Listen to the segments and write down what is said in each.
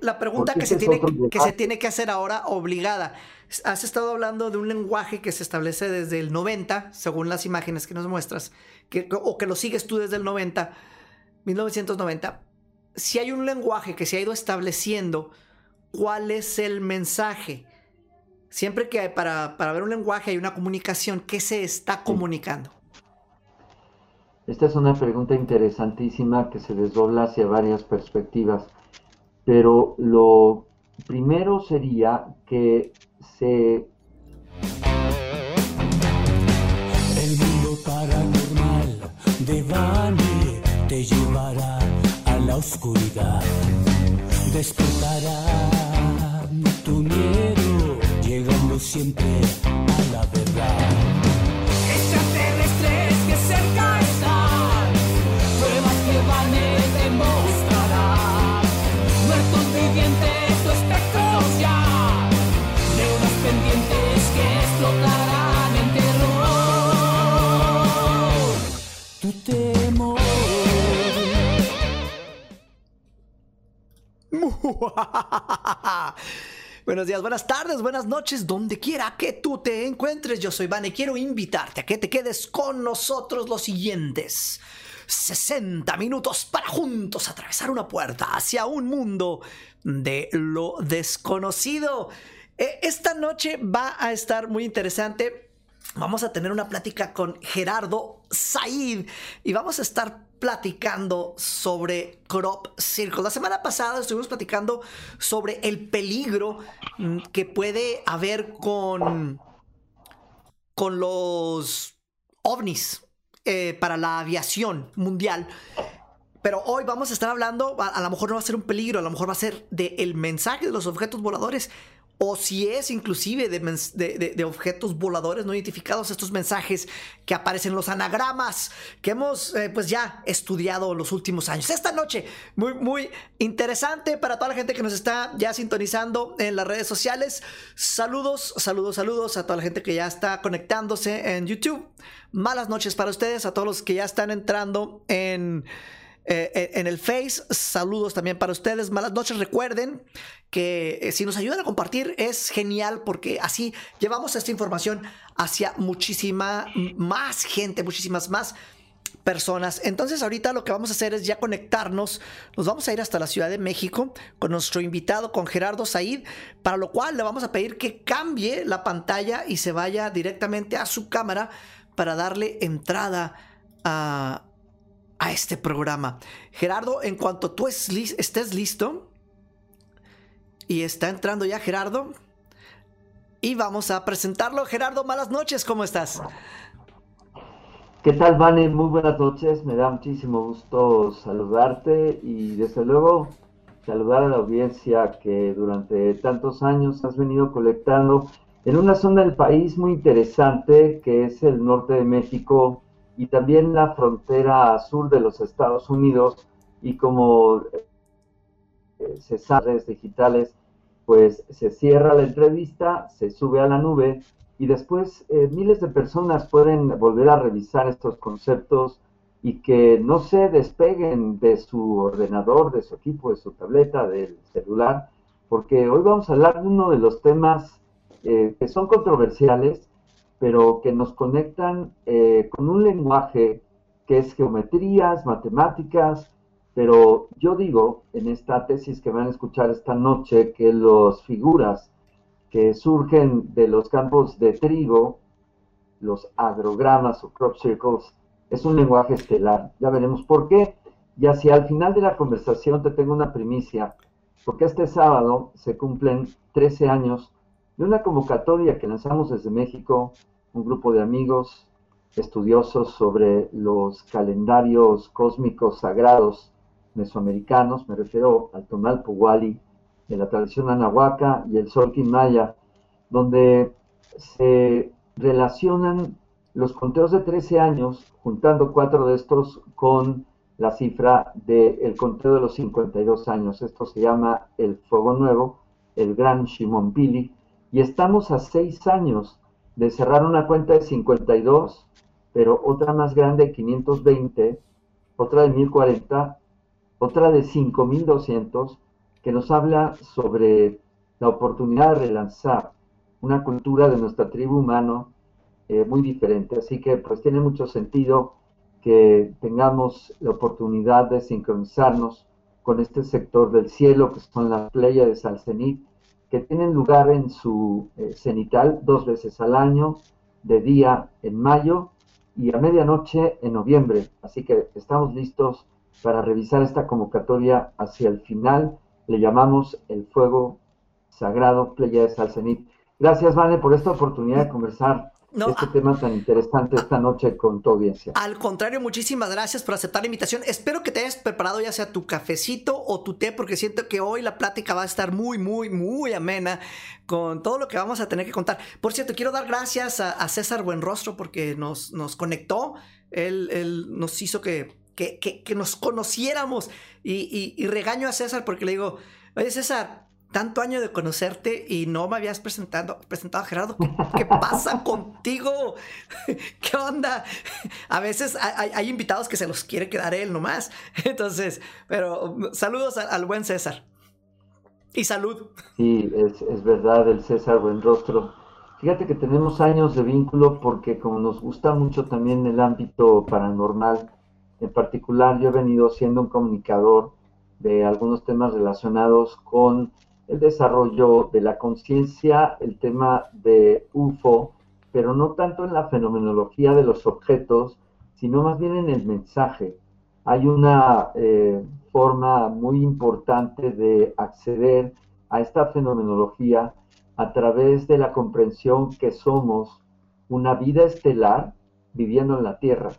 la pregunta que se, tiene, que se tiene que hacer ahora obligada. Has estado hablando de un lenguaje que se establece desde el 90, según las imágenes que nos muestras, que, o que lo sigues tú desde el 90, 1990. Si hay un lenguaje que se ha ido estableciendo, ¿cuál es el mensaje? Siempre que hay, para, para ver un lenguaje hay una comunicación, ¿qué se está comunicando? Esta es una pregunta interesantísima que se desdobla hacia varias perspectivas, pero lo primero sería que se... El mundo paranormal de Bani te llevará a la oscuridad, despertará tu miedo, llegando siempre a la verdad. Buenos días, buenas tardes, buenas noches, donde quiera que tú te encuentres. Yo soy Van y quiero invitarte a que te quedes con nosotros los siguientes 60 minutos para juntos atravesar una puerta hacia un mundo de lo desconocido. Eh, Esta noche va a estar muy interesante. Vamos a tener una plática con Gerardo Said y vamos a estar platicando sobre crop circles. La semana pasada estuvimos platicando sobre el peligro mm, que puede haber con, con los ovnis eh, para la aviación mundial. Pero hoy vamos a estar hablando, a, a lo mejor no va a ser un peligro, a lo mejor va a ser del mensaje de los objetos voladores o si es inclusive de, objetos voladores no identificados, estos mensajes que aparecen en los anagramas que hemos eh, pues ya estudiado los últimos años. Esta noche, muy, muy interesante para toda la gente que nos está ya sintonizando en las redes sociales. Saludos, saludos, saludos a toda la gente que ya está conectándose en YouTube. Malas noches para ustedes, a todos los que ya están entrando en... Eh, en el Face. Saludos también para ustedes. Malas noches. Recuerden que eh, si nos ayudan a compartir es genial porque así llevamos esta información hacia muchísima más gente, muchísimas más personas. Entonces ahorita lo que vamos a hacer es ya conectarnos. Nos vamos a ir hasta la Ciudad de México con nuestro invitado, con Gerardo Said, para lo cual le vamos a pedir que cambie la pantalla y se vaya directamente a su cámara para darle entrada a, a este programa. Gerardo, en cuanto tú estés listo, y está entrando ya Gerardo, y vamos a presentarlo. Gerardo, malas noches, ¿cómo estás? ¿Qué tal, Vane? Muy buenas noches. Me da muchísimo gusto saludarte y desde luego saludar a la audiencia que durante tantos años has venido colectando en una zona del país muy interesante que es el norte de México y también la frontera sur de los Estados Unidos y como eh, se redes digitales, pues se cierra la entrevista, se sube a la nube y después eh, miles de personas pueden volver a revisar estos conceptos y que no se despeguen de su ordenador, de su equipo, de su tableta, del celular, porque hoy vamos a hablar de uno de los temas eh, que son controversiales, pero que nos conectan eh, con un lenguaje que es geometrías, matemáticas, pero yo digo en esta tesis que van a escuchar esta noche que las figuras que surgen de los campos de trigo, los agrogramas o crop circles, es un lenguaje estelar. Ya veremos por qué. Y hacia el final de la conversación te tengo una primicia, porque este sábado se cumplen 13 años de una convocatoria que lanzamos desde México, un grupo de amigos estudiosos sobre los calendarios cósmicos sagrados mesoamericanos, me refiero al Tonal Puwali, de la tradición anahuaca y el Solkin Maya, donde se relacionan los conteos de 13 años, juntando cuatro de estos con la cifra del conteo de los 52 años. Esto se llama el Fuego Nuevo, el Gran Shimon Pili, y estamos a seis años de cerrar una cuenta de 52, pero otra más grande, 520, otra de 1040, otra de 5200, que nos habla sobre la oportunidad de relanzar una cultura de nuestra tribu humano eh, muy diferente. Así que pues tiene mucho sentido que tengamos la oportunidad de sincronizarnos con este sector del cielo, que son las playas de cenit, que tienen lugar en su eh, cenital dos veces al año, de día en mayo y a medianoche en noviembre. Así que estamos listos para revisar esta convocatoria hacia el final. Le llamamos el fuego sagrado Playa de Salcenit. Gracias, Vane, por esta oportunidad de conversar este tema tan interesante esta noche con tu audiencia. Al contrario, muchísimas gracias por aceptar la invitación. Espero que te hayas preparado ya sea tu cafecito o tu té, porque siento que hoy la plática va a estar muy, muy, muy amena con todo lo que vamos a tener que contar. Por cierto, quiero dar gracias a, César Buenrostro porque nos, nos conectó. Él, nos hizo que, que, nos conociéramos y, y regaño a César porque le digo, oye César, tanto año de conocerte y no me habías presentado, presentado a Gerardo. ¿Qué, pasa contigo? ¿Qué onda? A veces hay, invitados que se los quiere quedar él nomás. Entonces, pero saludos al, buen César. Y salud. Sí, es, es verdad, el César buen rostro. Fíjate que tenemos años de vínculo porque como nos gusta mucho también el ámbito paranormal, en particular yo he venido siendo un comunicador de algunos temas relacionados con el desarrollo de la conciencia, el tema de UFO, pero no tanto en la fenomenología de los objetos, sino más bien en el mensaje. Hay una eh, forma muy importante de acceder a esta fenomenología a través de la comprensión que somos una vida estelar viviendo en la Tierra,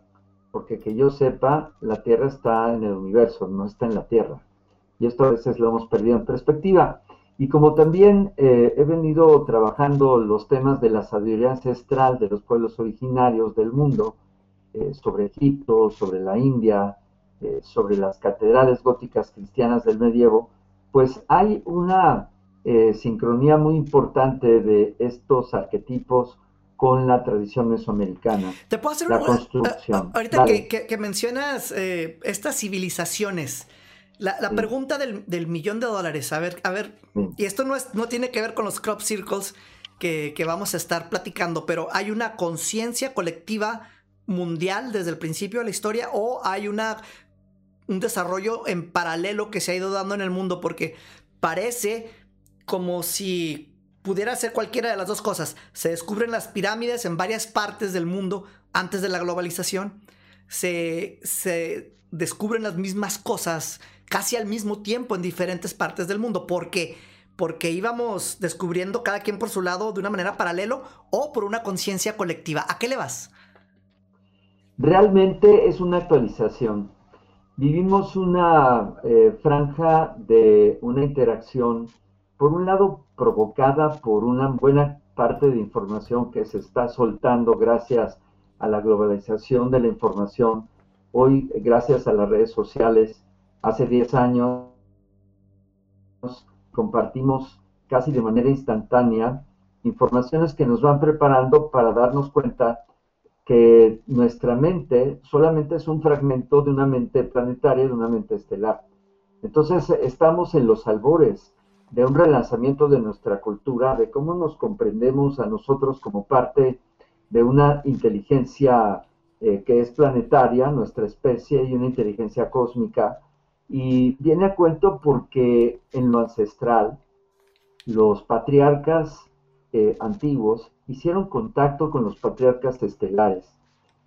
porque que yo sepa, la Tierra está en el universo, no está en la Tierra. Y esto a veces lo hemos perdido en perspectiva. Y como también eh, he venido trabajando los temas de la sabiduría ancestral de los pueblos originarios del mundo, eh, sobre Egipto, sobre la India, eh, sobre las catedrales góticas cristianas del medievo, pues hay una sincronía muy importante de estos arquetipos con la tradición mesoamericana. Te puedo hacer la una, construcción. ahorita que, que, mencionas estas civilizaciones, la, pregunta del, millón de dólares, a ver, a ver, y esto no, es, no tiene que ver con los crop circles que, vamos a estar platicando, pero hay una conciencia colectiva mundial desde el principio de la historia o hay una, un desarrollo en paralelo que se ha ido dando en el mundo porque parece como si pudiera ser cualquiera de las dos cosas. Se descubren las pirámides en varias partes del mundo antes de la globalización. Se, se descubren las mismas cosas casi al mismo tiempo en diferentes partes del mundo. ¿Por qué? Porque íbamos descubriendo cada quien por su lado de una manera paralelo o por una conciencia colectiva. ¿A qué le vas? Realmente es una actualización. Vivimos una eh, franja de una interacción, por un lado provocada por una buena parte de información que se está soltando gracias a la globalización de la información, hoy gracias a las redes sociales, Hace 10 años compartimos casi de manera instantánea informaciones que nos van preparando para darnos cuenta que nuestra mente solamente es un fragmento de una mente planetaria, de una mente estelar. Entonces estamos en los albores de un relanzamiento de nuestra cultura, de cómo nos comprendemos a nosotros como parte de una inteligencia eh, que es planetaria, nuestra especie, y una inteligencia cósmica y viene a cuento porque en lo ancestral, los patriarcas eh, antiguos hicieron contacto con los patriarcas estelares.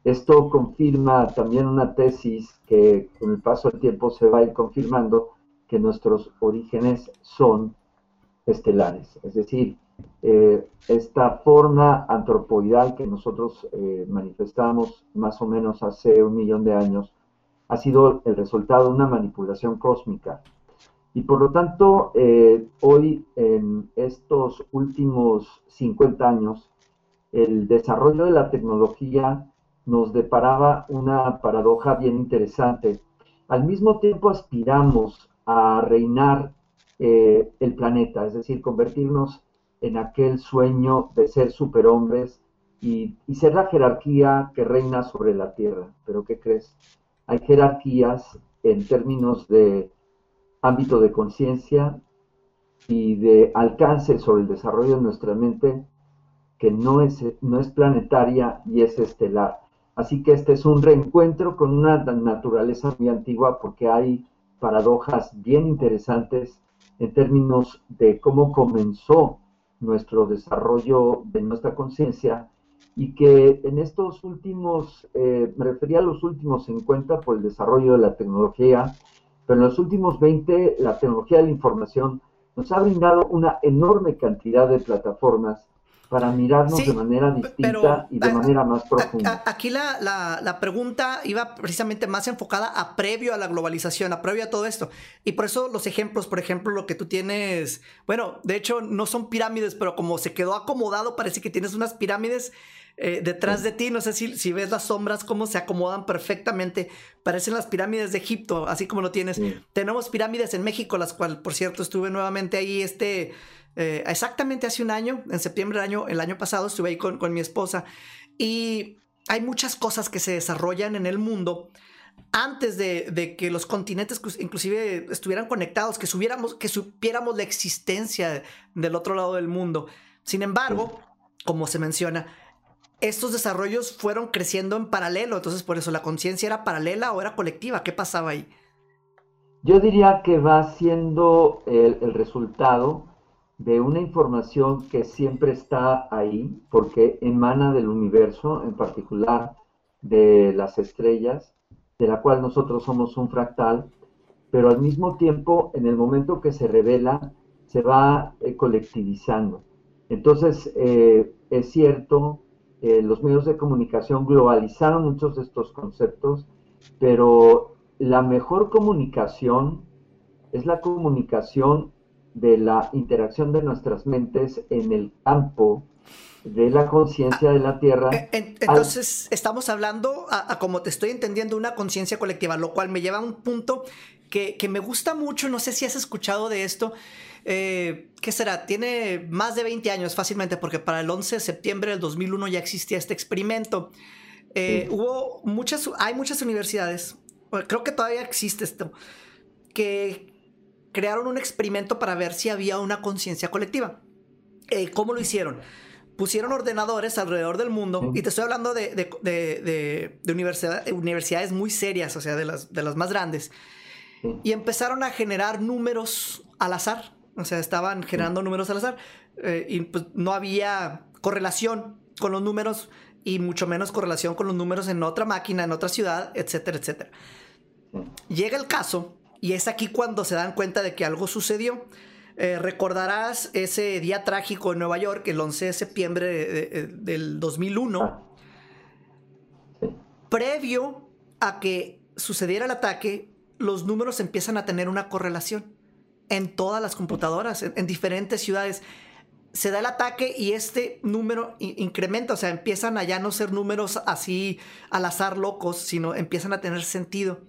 Esto confirma también una tesis que con el paso del tiempo se va a ir confirmando que nuestros orígenes son estelares. Es decir, eh, esta forma antropoidal que nosotros eh, manifestamos más o menos hace un millón de años ha sido el resultado de una manipulación cósmica. Y por lo tanto, eh, hoy en estos últimos 50 años, el desarrollo de la tecnología nos deparaba una paradoja bien interesante. Al mismo tiempo aspiramos a reinar eh, el planeta, es decir, convertirnos en aquel sueño de ser superhombres y, y ser la jerarquía que reina sobre la Tierra. Pero ¿qué crees? Hay jerarquías en términos de ámbito de conciencia y de alcance sobre el desarrollo de nuestra mente que no es, no es planetaria y es estelar. Así que este es un reencuentro con una naturaleza muy antigua porque hay paradojas bien interesantes en términos de cómo comenzó nuestro desarrollo de nuestra conciencia y que en estos últimos, eh, me refería a los últimos 50 por el desarrollo de la tecnología, pero en los últimos 20 la tecnología de la información nos ha brindado una enorme cantidad de plataformas para mirarnos de manera distinta y de manera más profunda. aquí la, la, pregunta iba precisamente más enfocada a previo a la globalización, a previo a todo esto. Y por eso los ejemplos, por ejemplo, lo que tú tienes, bueno, de hecho no son pirámides, pero como se quedó acomodado, parece que tienes unas pirámides eh, detrás de ti. No sé si, si ves las sombras, cómo se acomodan perfectamente. Parecen las pirámides de Egipto, así como lo tienes. Tenemos pirámides en México, las cuales, por cierto, estuve nuevamente ahí este eh, exactamente hace un año, en septiembre del año, el año pasado, estuve ahí con, mi esposa y hay muchas cosas que se desarrollan en el mundo antes de, que los continentes inclusive estuvieran conectados, que, subiéramos, que supiéramos la existencia del otro lado del mundo. Sin embargo, como se menciona, estos desarrollos fueron creciendo en paralelo, entonces por eso la conciencia era paralela o era colectiva. ¿Qué pasaba ahí? Yo diría que va siendo el resultado de una información que siempre está ahí, porque emana del universo, en particular de las estrellas, de la cual nosotros somos un fractal, pero al mismo tiempo, en el momento que se revela, se va eh, colectivizando. Entonces, eh, es cierto, eh, los medios de comunicación globalizaron muchos de estos conceptos, pero la mejor comunicación es la comunicación de la interacción de nuestras mentes en el campo de la conciencia de la Tierra. Eh, entonces, estamos hablando, a, como te estoy entendiendo, una conciencia colectiva, lo cual me lleva a un punto que, me gusta mucho, no sé si has escuchado de esto, eh, ¿qué será? Tiene más de 20 años fácilmente, porque para el 11 de septiembre del 2001 ya existía este experimento. Eh, hubo muchas, hay muchas universidades, creo que todavía existe esto, que crearon un experimento para ver si había una conciencia colectiva. Eh, ¿Cómo lo hicieron? Pusieron ordenadores alrededor del mundo, y te estoy hablando de, universidades muy serias, o sea, de las, de las más grandes, y empezaron a generar números al azar, o sea, estaban generando números al azar, eh, y pues no había correlación con los números, y mucho menos correlación con los números en otra máquina, en otra ciudad, etcétera, etcétera. Llega el caso y es aquí cuando se dan cuenta de que algo sucedió. Eh, recordarás ese día trágico en Nueva York, el 11 de septiembre del 2001. Ah. Previo a que sucediera el ataque, los números empiezan a tener una correlación en todas las computadoras, en, diferentes ciudades. Se da el ataque y este número incrementa, o sea, empiezan a ya no ser números así al azar locos, sino empiezan a tener sentido.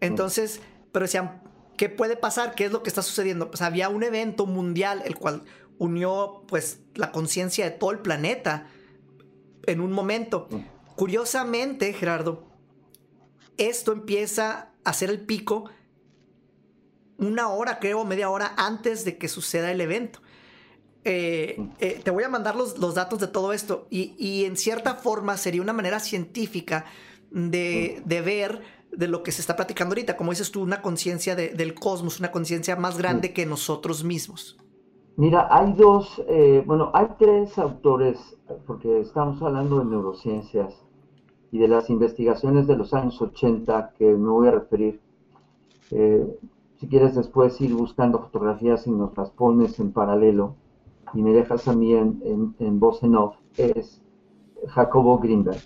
Entonces, pero decían, ¿qué puede pasar? ¿Qué es lo que está sucediendo? Pues había un evento mundial el cual unió pues la conciencia de todo el planeta en un momento. Mm. Curiosamente, Gerardo, esto empieza a ser el pico una hora, creo, media hora antes de que suceda el evento. Eh, mm. eh, te voy a mandar los, los, datos de todo esto y, y, en cierta forma sería una manera científica de, mm. de ver de lo que se está platicando ahorita, como dices tú, una conciencia del cosmos, una conciencia más grande que nosotros mismos. Mira, hay dos, eh, bueno, hay tres autores, porque estamos hablando de neurociencias y de las investigaciones de los años 80 que me voy a referir. Eh, si quieres después ir buscando fotografías y nos las pones en paralelo y me dejas a mí en, voz en off, es Jacobo Greenberg.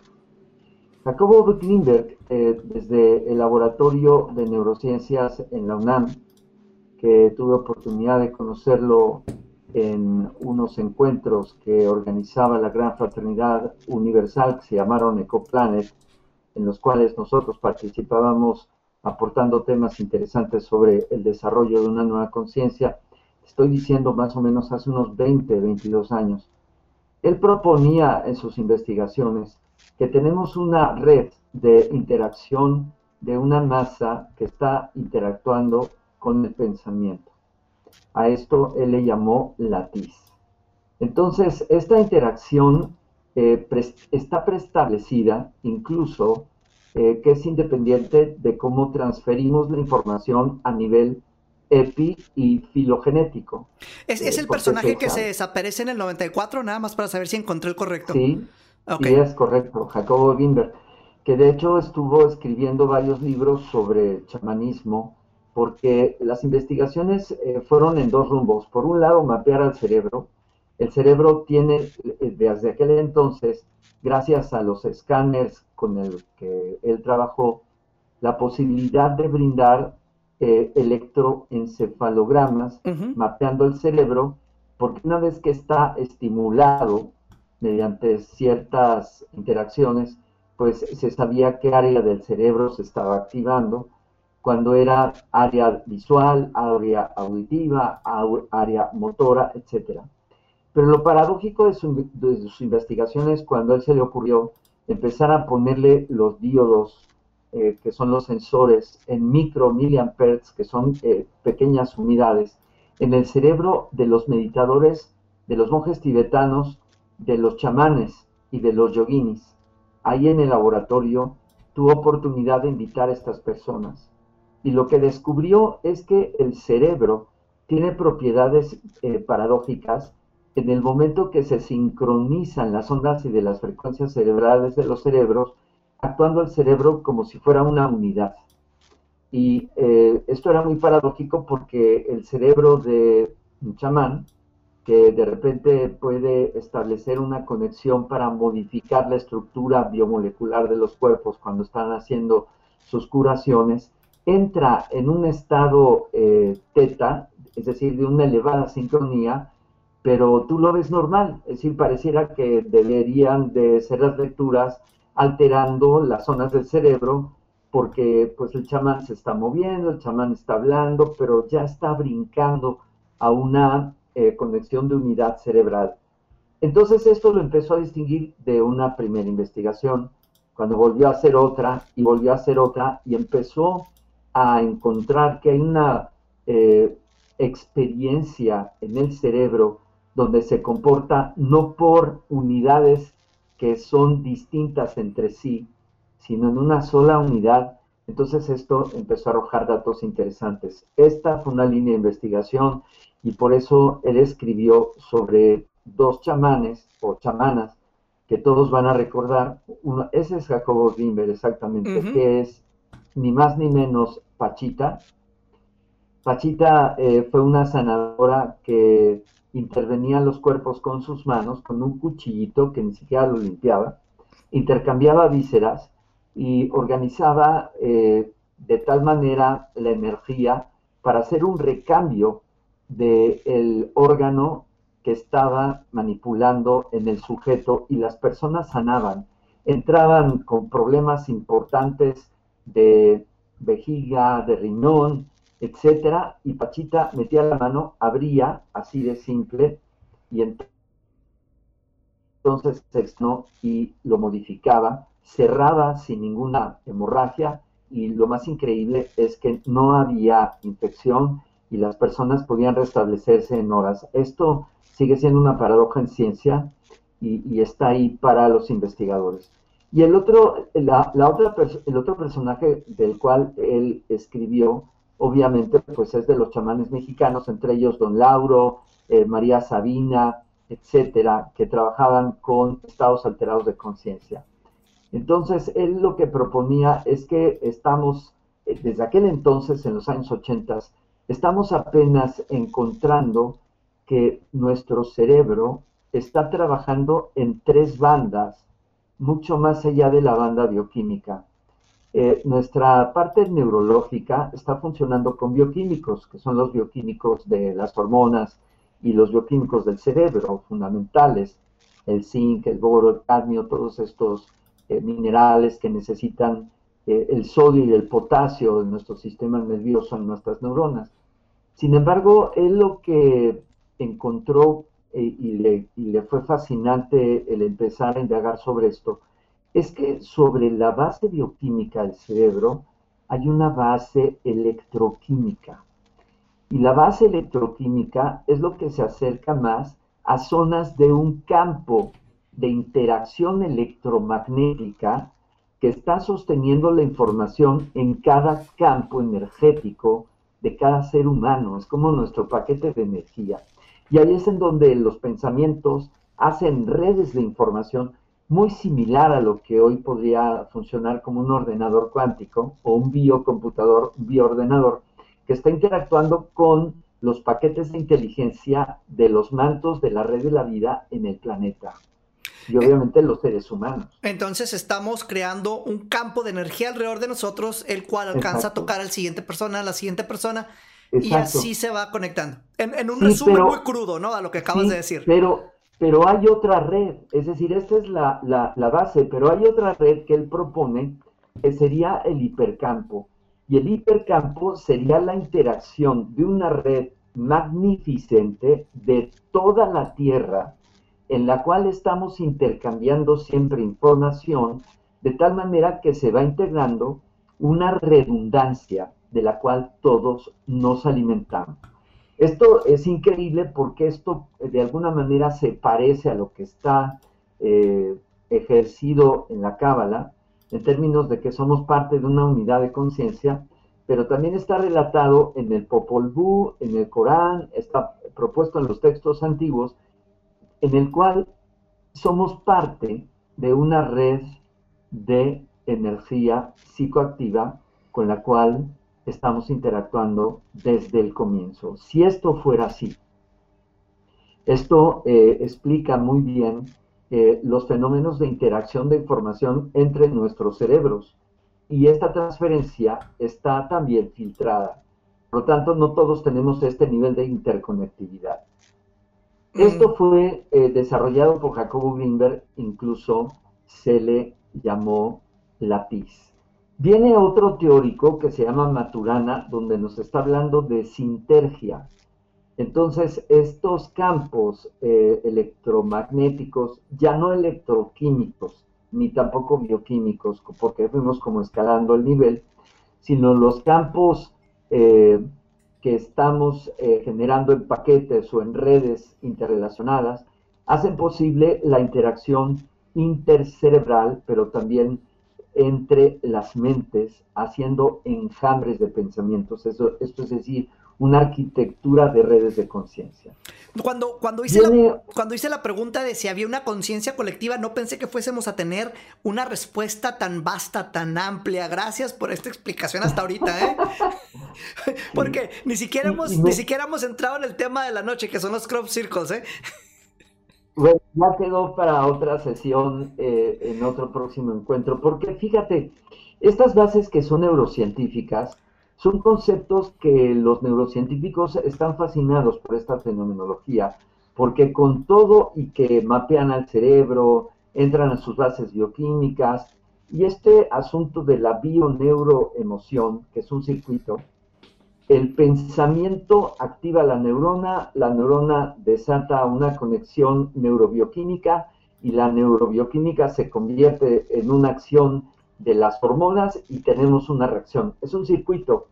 Jacobo Greenberg, eh, desde el Laboratorio de Neurociencias en la UNAM, que tuve oportunidad de conocerlo en unos encuentros que organizaba la Gran Fraternidad Universal, que se llamaron EcoPlanet, en los cuales nosotros participábamos aportando temas interesantes sobre el desarrollo de una nueva conciencia, estoy diciendo más o menos hace unos 20, 22 años. Él proponía en sus investigaciones que tenemos una red de interacción de una masa que está interactuando con el pensamiento. A esto él le llamó latiz. Entonces, esta interacción eh, está preestablecida incluso eh, que es independiente de cómo transferimos la información a nivel epi y filogenético. ¿Es, es el personaje que se desaparece en el 94? Nada más para saber si encontré el correcto. Sí, sí es correcto, Jacobo Wimber, que de hecho estuvo escribiendo varios libros sobre chamanismo, porque las investigaciones eh, fueron en dos rumbos. Por un lado, mapear al cerebro. El cerebro tiene, eh, desde aquel entonces, gracias a los escáneres con el que él trabajó, la posibilidad de brindar eh, electroencefalogramas mapeando el cerebro, porque una vez que está estimulado mediante ciertas interacciones, pues se sabía qué área del cerebro se estaba activando, cuando era área visual, área auditiva, área motora, etc. Pero lo paradójico de, sus investigaciones, cuando a él se le ocurrió empezar a ponerle los diodos eh, que son los sensores en micro miliamperes, que son eh, pequeñas unidades, en el cerebro de los meditadores, de los monjes tibetanos, de los chamanes y de los yoginis. Ahí en el laboratorio tuvo oportunidad de invitar a estas personas. Y lo que descubrió es que el cerebro tiene propiedades eh, paradójicas en el momento que se sincronizan las ondas y de las frecuencias cerebrales de los cerebros actuando el cerebro como si fuera una unidad. Y eh, esto era muy paradójico porque el cerebro de un chamán, que de repente puede establecer una conexión para modificar la estructura biomolecular de los cuerpos cuando están haciendo sus curaciones, entra en un estado eh, teta, es decir, de una elevada sincronía, pero tú lo ves normal, es decir, pareciera que deberían de ser las lecturas alterando las zonas del cerebro porque pues el chamán se está moviendo, el chamán está hablando, pero ya está brincando a una eh, conexión de unidad cerebral. Entonces esto lo empezó a distinguir de una primera investigación, cuando volvió a hacer otra y volvió a hacer otra y empezó a encontrar que hay una eh, experiencia en el cerebro donde se comporta no por unidades que son distintas entre sí, sino en una sola unidad. Entonces esto empezó a arrojar datos interesantes. Esta fue una línea de investigación y por eso él escribió sobre dos chamanes o chamanas que todos van a recordar. Uno, ese es Jacobo Grimber exactamente, que es ni más ni menos Pachita. Pachita eh, fue una sanadora que intervenía los cuerpos con sus manos, con un cuchillito que ni siquiera lo limpiaba, intercambiaba vísceras y organizaba eh, de tal manera la energía para hacer un recambio del órgano que estaba manipulando en el sujeto y las personas sanaban. Entraban con problemas importantes de vejiga, de riñón, etcétera, y Pachita metía la mano, abría, así de simple, y entonces se y lo modificaba, cerraba sin ninguna hemorragia, y lo más increíble es que no había infección y las personas podían restablecerse en horas. Esto sigue siendo una paradoja en ciencia y, está ahí para los investigadores. Y el otro, la, otra, el otro personaje del cual él escribió obviamente pues es de los chamanes mexicanos, entre ellos Don Lauro, eh, María Sabina, etcétera, que trabajaban con estados alterados de conciencia. Entonces, él lo que proponía es que estamos, eh, desde aquel entonces, en los años 80, estamos apenas encontrando que nuestro cerebro está trabajando en tres bandas, mucho más allá de la banda bioquímica. Eh, nuestra parte neurológica está funcionando con bioquímicos, que son los bioquímicos de las hormonas y los bioquímicos del cerebro, fundamentales, el zinc, el boro, el cadmio, todos estos eh, minerales que necesitan eh, el sodio y el potasio en nuestro sistema nervioso, en nuestras neuronas. Sin embargo, él lo que encontró y le, y le fue fascinante el empezar a indagar sobre esto, es que sobre la base bioquímica del cerebro hay una base electroquímica. Y la base electroquímica es lo que se acerca más a zonas de un campo de interacción electromagnética que está sosteniendo la información en cada campo energético de cada ser humano. Es como nuestro paquete de energía. Y ahí es en donde los pensamientos hacen redes de información muy similar a lo que hoy podría funcionar como un ordenador cuántico o un biocomputador, bioordenador, que está interactuando con los paquetes de inteligencia de los mantos de la red de la vida en el planeta. Y obviamente los seres humanos. Entonces estamos creando un campo de energía alrededor de nosotros, el cual alcanza a tocar a la siguiente persona, a la siguiente persona, y así se va conectando. En, un resumen muy crudo, ¿no? A lo que acabas de decir. Pero, pero hay otra red, es decir, esta es la, base, pero hay otra red que él propone, que sería el hipercampo. Y el hipercampo sería la interacción de una red magnificente de toda la Tierra, en la cual estamos intercambiando siempre información, de tal manera que se va integrando una redundancia de la cual todos nos alimentamos. Esto es increíble porque esto eh, de alguna manera se parece a lo que está eh, ejercido en la Cábala, en términos de que somos parte de una unidad de conciencia, pero también está relatado en el Popol Vuh, en el Corán, está propuesto en los textos antiguos, en el cual somos parte de una red de energía psicoactiva con la cual estamos interactuando desde el comienzo. Si esto fuera así, esto eh, explica muy bien eh, los fenómenos de interacción de información entre nuestros cerebros y esta transferencia está también filtrada. Por lo tanto, no todos tenemos este nivel de interconectividad. Mm. Esto fue eh, desarrollado por Jacobo Greenberg, incluso se le llamó lápiz. Viene otro teórico que se llama Maturana, donde nos está hablando de sintergia. Entonces, estos campos eh, electromagnéticos, ya no electroquímicos, ni tampoco bioquímicos, porque fuimos como escalando el nivel, sino los campos eh, que estamos eh, generando en paquetes o en redes interrelacionadas, hacen posible la interacción intercerebral, pero también entre las mentes, haciendo enjambres de pensamientos. Eso, esto es decir, una arquitectura de redes de conciencia. Cuando, cuando, hice la, cuando hice la pregunta de si había una conciencia colectiva, no pensé que fuésemos a tener una respuesta tan vasta, tan amplia. Gracias por esta explicación hasta ahorita, ¿eh? Porque ni siquiera, hemos, ni siquiera hemos entrado en el tema de la noche, que son los crop circles, ¿eh? Bueno, ya quedó para otra sesión eh, en otro próximo encuentro, porque fíjate, estas bases que son neurocientíficas son conceptos que los neurocientíficos están fascinados por esta fenomenología, porque con todo y que mapean al cerebro, entran a sus bases bioquímicas, y este asunto de la bioneuroemoción, que es un circuito, el pensamiento activa la neurona, la neurona desata una conexión neurobioquímica y la neurobioquímica se convierte en una acción de las hormonas y tenemos una reacción. Es un circuito.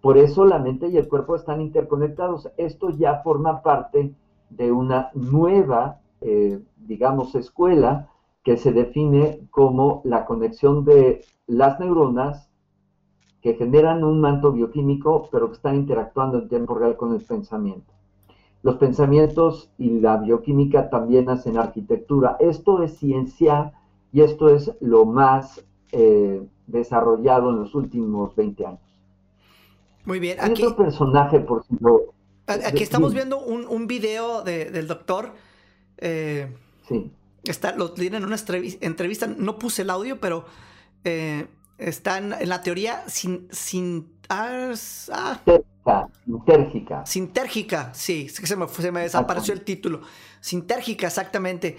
Por eso la mente y el cuerpo están interconectados. Esto ya forma parte de una nueva, eh, digamos, escuela que se define como la conexión de las neuronas que generan un manto bioquímico, pero que están interactuando en tiempo real con el pensamiento. Los pensamientos y la bioquímica también hacen arquitectura. Esto es ciencia y esto es lo más eh, desarrollado en los últimos 20 años. Muy bien. Aquí, otro personaje, por ejemplo. Aquí estamos viendo un, un video del doctor. Eh, sí. Está, lo tienen en una entrevista. No puse el audio, pero eh, están en la teoría sin, sin ah, sintérgica. Sintérgica, sí, se me, se me desapareció el título. Sintérgica, exactamente.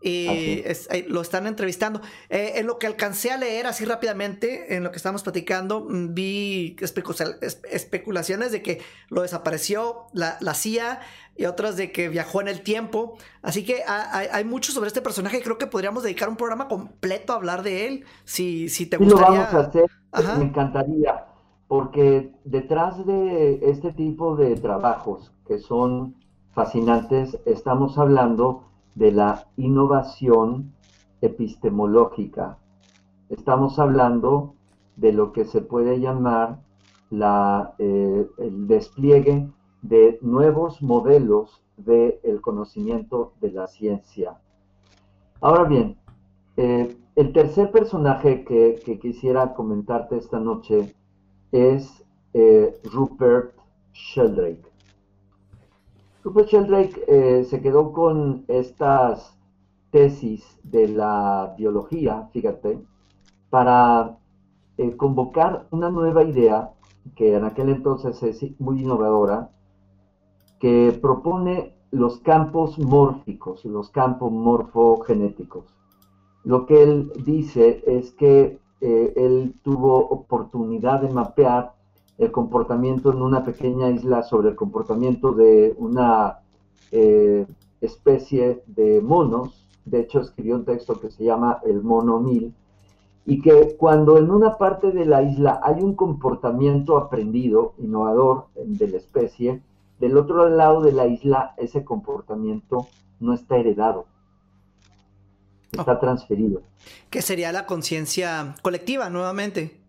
Y lo están entrevistando. Eh, en lo que alcancé a leer así rápidamente, en lo que estamos platicando, mm, vi especulaciones de que lo desapareció la, la CIA y otras de que viajó en el tiempo. Así que hay, mucho sobre este personaje. Creo que podríamos dedicar un programa completo a hablar de él. Si, si te gustaría. lo vamos a hacer. Me encantaría. porque detrás de este tipo de trabajos que son fascinantes, estamos hablando de la innovación epistemológica. Estamos hablando de lo que se puede llamar la, eh, el despliegue de nuevos modelos del conocimiento de la ciencia. Ahora bien, eh, el tercer personaje que, quisiera comentarte esta noche es eh, Rupert Sheldrake. Rupert Sheldrake se quedó con estas tesis de la biología, fíjate, para convocar una nueva idea que en aquel entonces es muy innovadora, que propone los campos mórficos, los campos morfogenéticos. Lo que él dice es que eh, él tuvo oportunidad de mapear el comportamiento en una pequeña isla sobre el comportamiento de una eh, especie de monos. De hecho, escribió un texto que se llama El Mono Mil, y que cuando en una parte de la isla hay un comportamiento aprendido, innovador de la especie, del otro lado de la isla ese comportamiento no está heredado, está oh. transferido. Que sería la conciencia colectiva nuevamente.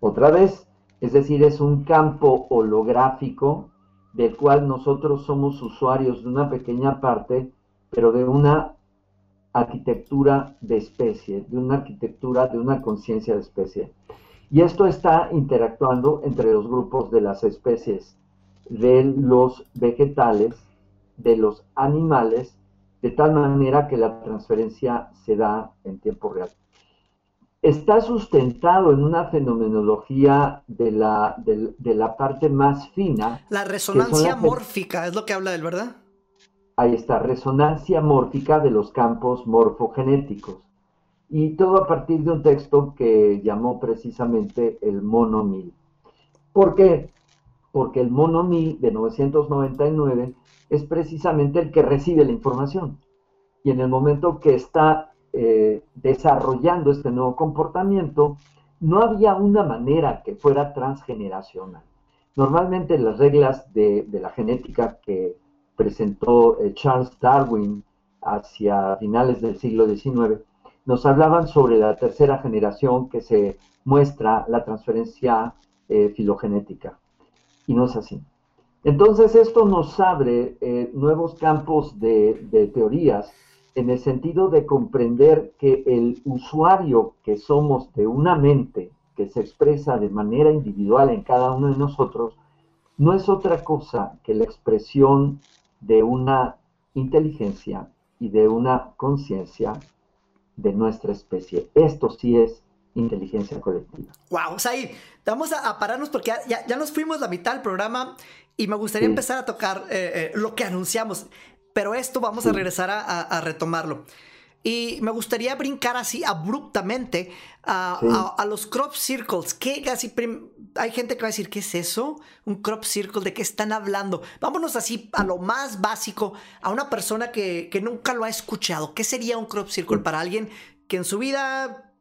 Otra vez, es decir, es un campo holográfico del cual nosotros somos usuarios de una pequeña parte, pero de una arquitectura de especie, de una arquitectura de una conciencia de especie. Y esto está interactuando entre los grupos de las especies, de los vegetales, de los animales, de tal manera que la transferencia se da en tiempo real. Está sustentado en una fenomenología de la, de, la parte más fina. La resonancia mórfica es lo que habla él, ¿verdad? Ahí está, resonancia mórfica de los campos morfogenéticos. Y todo a partir de un texto que llamó precisamente el mono mil. ¿Por qué? Porque el mono mil de 999 es precisamente el que recibe la información. Y en el momento que está eh, desarrollando este nuevo comportamiento, no había una manera que fuera transgeneracional. Normalmente las reglas de la genética que presentó eh, Charles Darwin hacia finales del siglo XIX, nos hablaban sobre la tercera generación que se muestra la transferencia eh, filogenética. Y no es así. Entonces esto nos abre nuevos campos de, teorías en el sentido de comprender que el usuario que somos de una mente que se expresa de manera individual en cada uno de nosotros, no es otra cosa que la expresión de una inteligencia y de una conciencia de nuestra especie. Esto sí es inteligencia colectiva. Wow, Said, vamos a, pararnos porque ya, nos fuimos la mitad del programa y me gustaría empezar a tocar eh, eh, lo que anunciamos, pero esto vamos a regresar a retomarlo. Y me gustaría brincar así abruptamente a, los crop circles. ¿Qué, así, hay gente que va a decir, ¿qué es eso? Un crop circle, ¿de qué están hablando? Vámonos así a lo más básico, a una persona que, nunca lo ha escuchado. ¿Qué sería un crop circle para alguien que en su vida,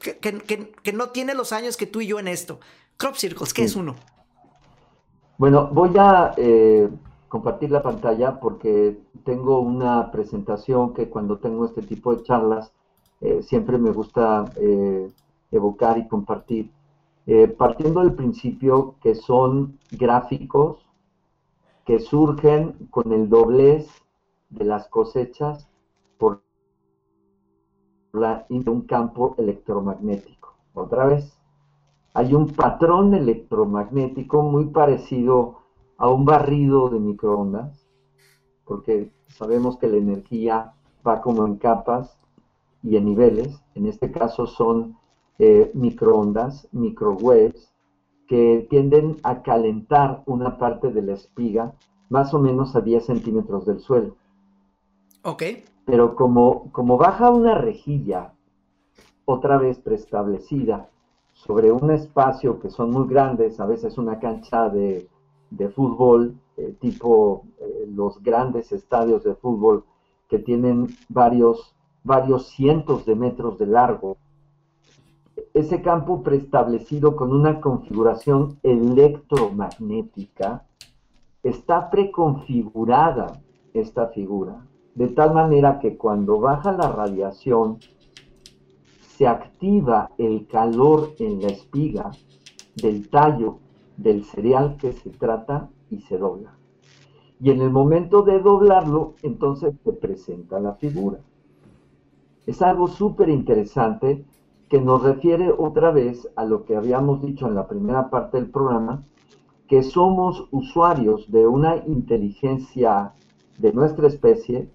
que, no tiene los años que tú y yo en esto? Crop circles, ¿qué es uno? Bueno, voy a... Eh, compartir la pantalla porque tengo una presentación que cuando tengo este tipo de charlas eh, siempre me gusta eh, evocar y compartir. Eh, partiendo del principio que son gráficos que surgen con el doblez de las cosechas por un campo electromagnético. Otra vez, hay un patrón electromagnético muy parecido a un barrido de microondas, porque sabemos que la energía va como en capas y en niveles, en este caso son eh, microondas, microwaves, que tienden a calentar una parte de la espiga más o menos a 10 centímetros del suelo. Ok. Pero como, como baja una rejilla, otra vez preestablecida, sobre un espacio que son muy grandes, a veces una cancha de de fútbol, eh, tipo eh, los grandes estadios de fútbol que tienen varios, varios cientos de metros de largo. ese campo preestablecido con una configuración electromagnética, está preconfigurada esta figura, de tal manera que cuando baja la radiación, se activa el calor en la espiga del tallo del cereal que se trata y se dobla. Y en el momento de doblarlo, entonces se presenta la figura. Es algo súper interesante que nos refiere otra vez a lo que habíamos dicho en la primera parte del programa, que somos usuarios de una inteligencia de nuestra especie,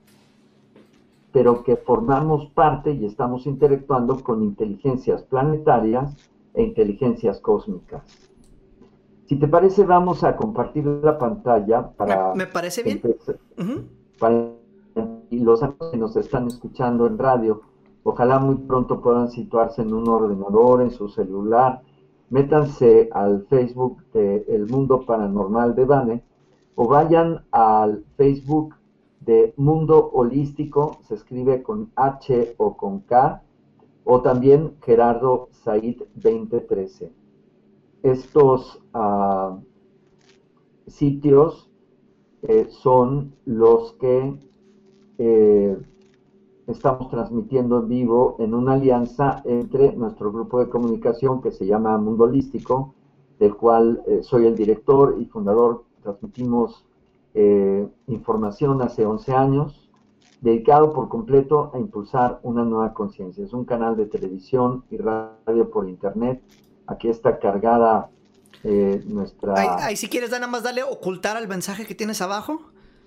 pero que formamos parte y estamos interactuando con inteligencias planetarias e inteligencias cósmicas. Si te parece, vamos a compartir la pantalla para... Me, parece bien. y los amigos que nos están escuchando en radio, ojalá muy pronto puedan situarse en un ordenador, en su celular, métanse al Facebook de El Mundo Paranormal de Bane o vayan al Facebook de Mundo Holístico, se escribe con H o con K, o también Gerardo Said 2013. Estos ah, sitios eh, son los que eh, estamos transmitiendo en vivo en una alianza entre nuestro grupo de comunicación que se llama Mundo Holístico, del cual eh, soy el director y fundador. Transmitimos información hace 11 años, dedicado por completo a impulsar una nueva conciencia. Es un canal de televisión y radio por internet Aquí está cargada eh, nuestra... Ahí, si quieres, nada más dale ocultar al mensaje que tienes abajo.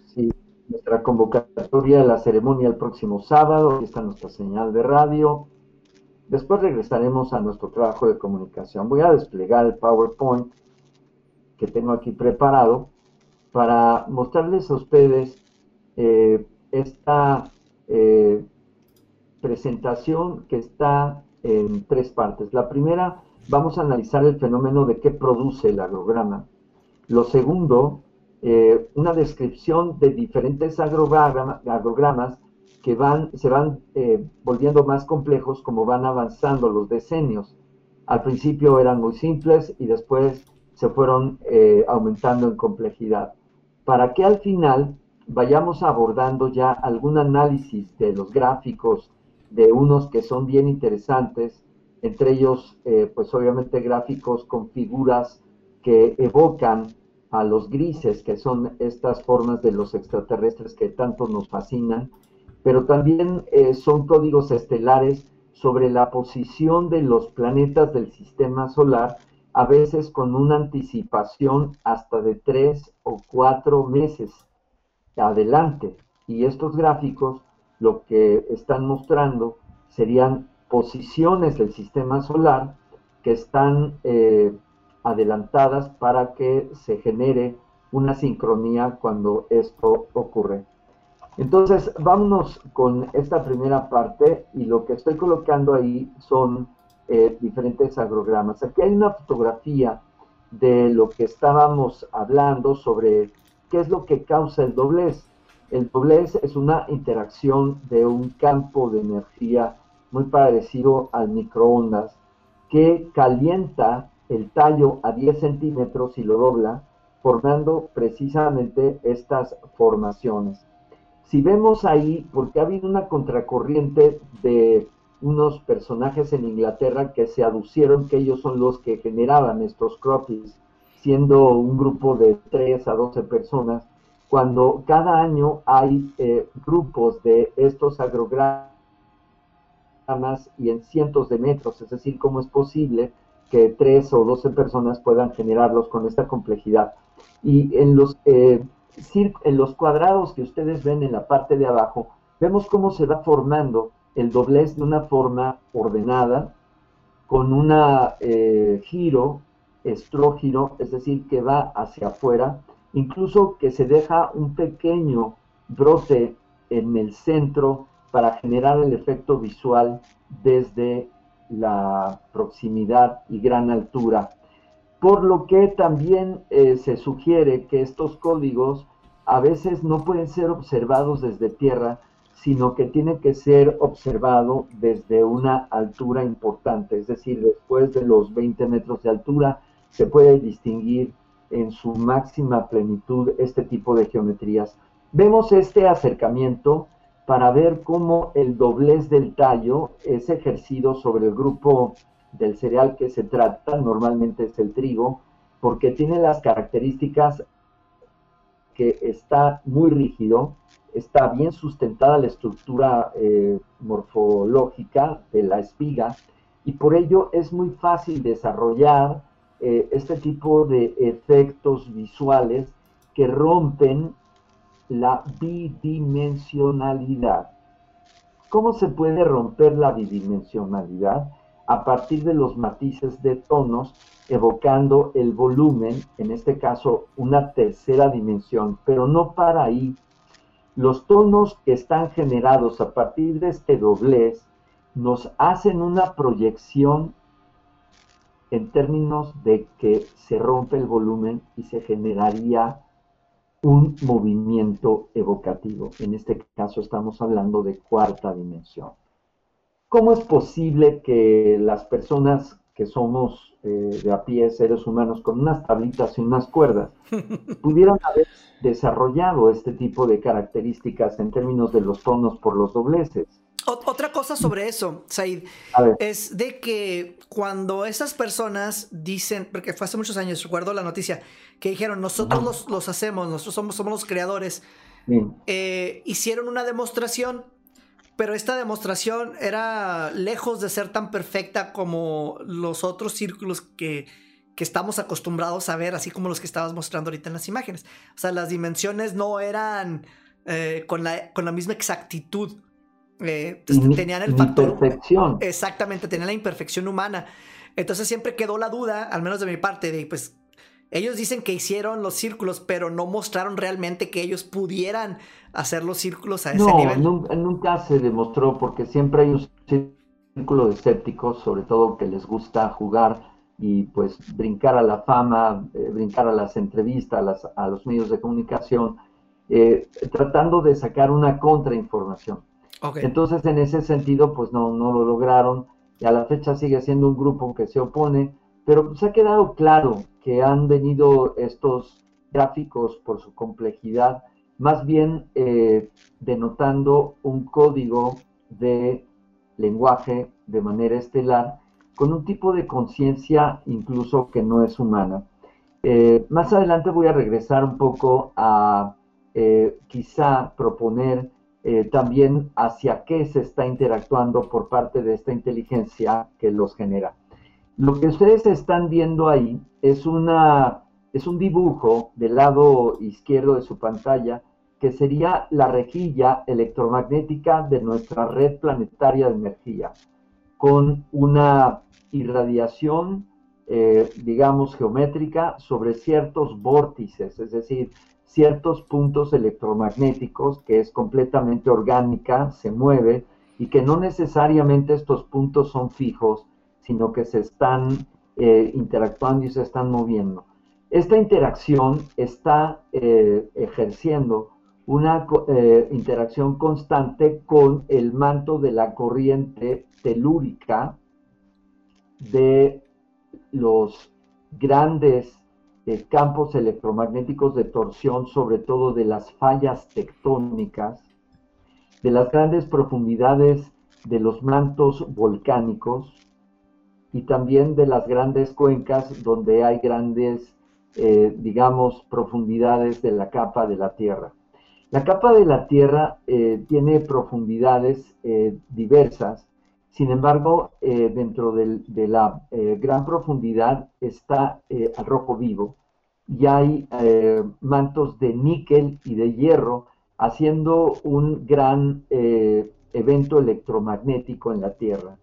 Sí, nuestra convocatoria de la ceremonia el próximo sábado. Aquí está nuestra señal de radio. Después regresaremos a nuestro trabajo de comunicación. Voy a desplegar el PowerPoint que tengo aquí preparado para mostrarles a ustedes eh, esta eh, presentación que está en tres partes. La primera vamos a analizar el fenómeno de qué produce el agrograma. Lo segundo, eh, una descripción de diferentes agrogramas que van, se van eh, volviendo más complejos como van avanzando los decenios. Al principio eran muy simples y después se fueron eh, aumentando en complejidad. Para que al final vayamos abordando ya algún análisis de los gráficos, de unos que son bien interesantes, entre ellos, eh, pues obviamente gráficos con figuras que evocan a los grises, que son estas formas de los extraterrestres que tanto nos fascinan, pero también eh, son códigos estelares sobre la posición de los planetas del sistema solar, a veces con una anticipación hasta de tres o cuatro meses adelante. Y estos gráficos lo que están mostrando serían posiciones del sistema solar que están eh, adelantadas para que se genere una sincronía cuando esto ocurre. Entonces, vámonos con esta primera parte y lo que estoy colocando ahí son eh, diferentes agrogramas. Aquí hay una fotografía de lo que estábamos hablando sobre qué es lo que causa el doblez. El doblez es una interacción de un campo de energía muy parecido al microondas, que calienta el tallo a 10 centímetros y lo dobla, formando precisamente estas formaciones. Si vemos ahí, porque ha habido una contracorriente de unos personajes en Inglaterra que se aducieron que ellos son los que generaban estos croppies, siendo un grupo de 3 a 12 personas, cuando cada año hay eh, grupos de estos y en cientos de metros, es decir, cómo es posible que tres o doce personas puedan generarlos con esta complejidad. Y en los, eh, cuadrados que ustedes ven en la parte de abajo, vemos cómo se va formando el doblez de una forma ordenada, con un eh, giro, estrógiro, es decir, que va hacia afuera, incluso que se deja un pequeño brote en el centro para generar el efecto visual desde la proximidad y gran altura. Por lo que también eh, se sugiere que estos códigos a veces no pueden ser observados desde tierra sino que tiene que ser observado desde una altura importante, es decir, después de los 20 metros de altura se puede distinguir en su máxima plenitud este tipo de geometrías. Vemos este acercamiento para ver cómo el doblez del tallo es ejercido sobre el grupo del cereal que se trata, normalmente es el trigo, porque tiene las características que está muy rígido, está bien sustentada la estructura eh, morfológica de la espiga y por ello es muy fácil desarrollar eh, este tipo de efectos visuales que rompen la bidimensionalidad. ¿Cómo se puede romper la bidimensionalidad? A partir de los matices de tonos, evocando el volumen, en este caso una tercera dimensión, pero no para ahí. Los tonos que están generados a partir de este doblez nos hacen una proyección en términos de que se rompe el volumen y se generaría un movimiento evocativo. En este caso estamos hablando de cuarta dimensión. ¿Cómo es posible que las personas que somos eh, de a pie, seres humanos, con unas tablitas y unas cuerdas, pudieran haber desarrollado este tipo de características en términos de los tonos por los dobleces? Otra cosa sobre eso, Said, es de que cuando esas personas dicen, porque fue hace muchos años, recuerdo la noticia, que dijeron, nosotros los, hacemos, nosotros somos, somos los creadores, eh, hicieron una demostración, pero esta demostración era lejos de ser tan perfecta como los otros círculos que, que estamos acostumbrados a ver, así como los que estabas mostrando ahorita en las imágenes. O sea, las dimensiones no eran eh, con, la, con la misma exactitud. Eh, tenían el factor. Imperfección. Exactamente, tenían la imperfección humana. Entonces siempre quedó la duda, al menos de mi parte, de pues. Ellos dicen que hicieron los círculos, pero no mostraron realmente que ellos pudieran hacer los círculos a ese nivel. Nunca, nunca se demostró, porque siempre hay un círculo de escépticos, sobre todo que les gusta jugar y pues brincar a la fama, eh, brincar a las entrevistas, a, los medios de comunicación, eh, tratando de sacar una contrainformación. Entonces, en ese sentido, pues no, no lo lograron y a la fecha sigue siendo un grupo que se opone, pero se ha quedado claro que han venido estos gráficos por su complejidad, más bien eh, denotando un código de lenguaje de manera estelar, con un tipo de conciencia incluso que no es humana. Eh, más adelante voy a regresar un poco a eh, quizá proponer eh, también hacia qué se está interactuando por parte de esta inteligencia que los genera. Lo que ustedes están viendo ahí es, una, es un dibujo del lado izquierdo de su pantalla que sería la rejilla electromagnética de nuestra red planetaria de energía, con una irradiación, eh, digamos, geométrica sobre ciertos vórtices, es decir, ciertos puntos electromagnéticos que es completamente orgánica, se mueve y que no necesariamente estos puntos son fijos, sino que se están eh, interactuando y se están moviendo. Esta interacción está eh, ejerciendo una eh, interacción constante con el manto de la corriente telúrica de los grandes campos electromagnéticos de torsión, sobre todo de las fallas tectónicas, de las grandes profundidades de los mantos volcánicos y también de las grandes cuencas donde hay grandes, eh, digamos, profundidades de la capa de la Tierra. La capa de la Tierra eh, tiene profundidades eh, diversas sin embargo, eh, dentro de la eh, gran profundidad está eh, rojo vivo y hay mantos de níquel y de hierro haciendo un gran evento electromagnético en la Tierra.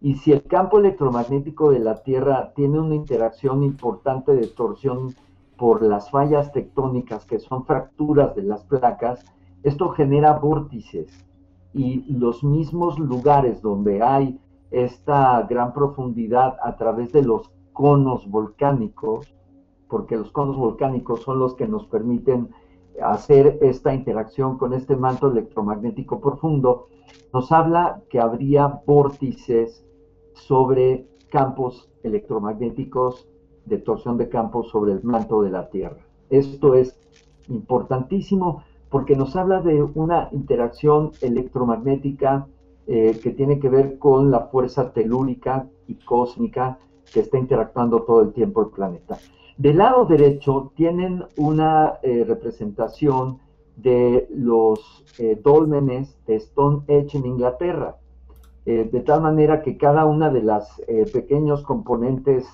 Y si el campo electromagnético de la Tierra tiene una interacción importante de torsión por las fallas tectónicas, que son fracturas de las placas, esto genera vórtices y los mismos lugares donde hay esta gran profundidad a través de los conos volcánicos, porque los conos volcánicos son los que nos permiten hacer esta interacción con este manto electromagnético profundo, nos habla que habría vórtices sobre campos electromagnéticos de torsión de campos sobre el manto de la Tierra. Esto es importantísimo porque nos habla de una interacción electromagnética eh, que tiene que ver con la fuerza telúrica y cósmica que está interactuando todo el tiempo el planeta. Del lado derecho tienen una eh, representación de los eh, dólmenes de Stonehenge en Inglaterra, de tal manera que cada una de las pequeños componentes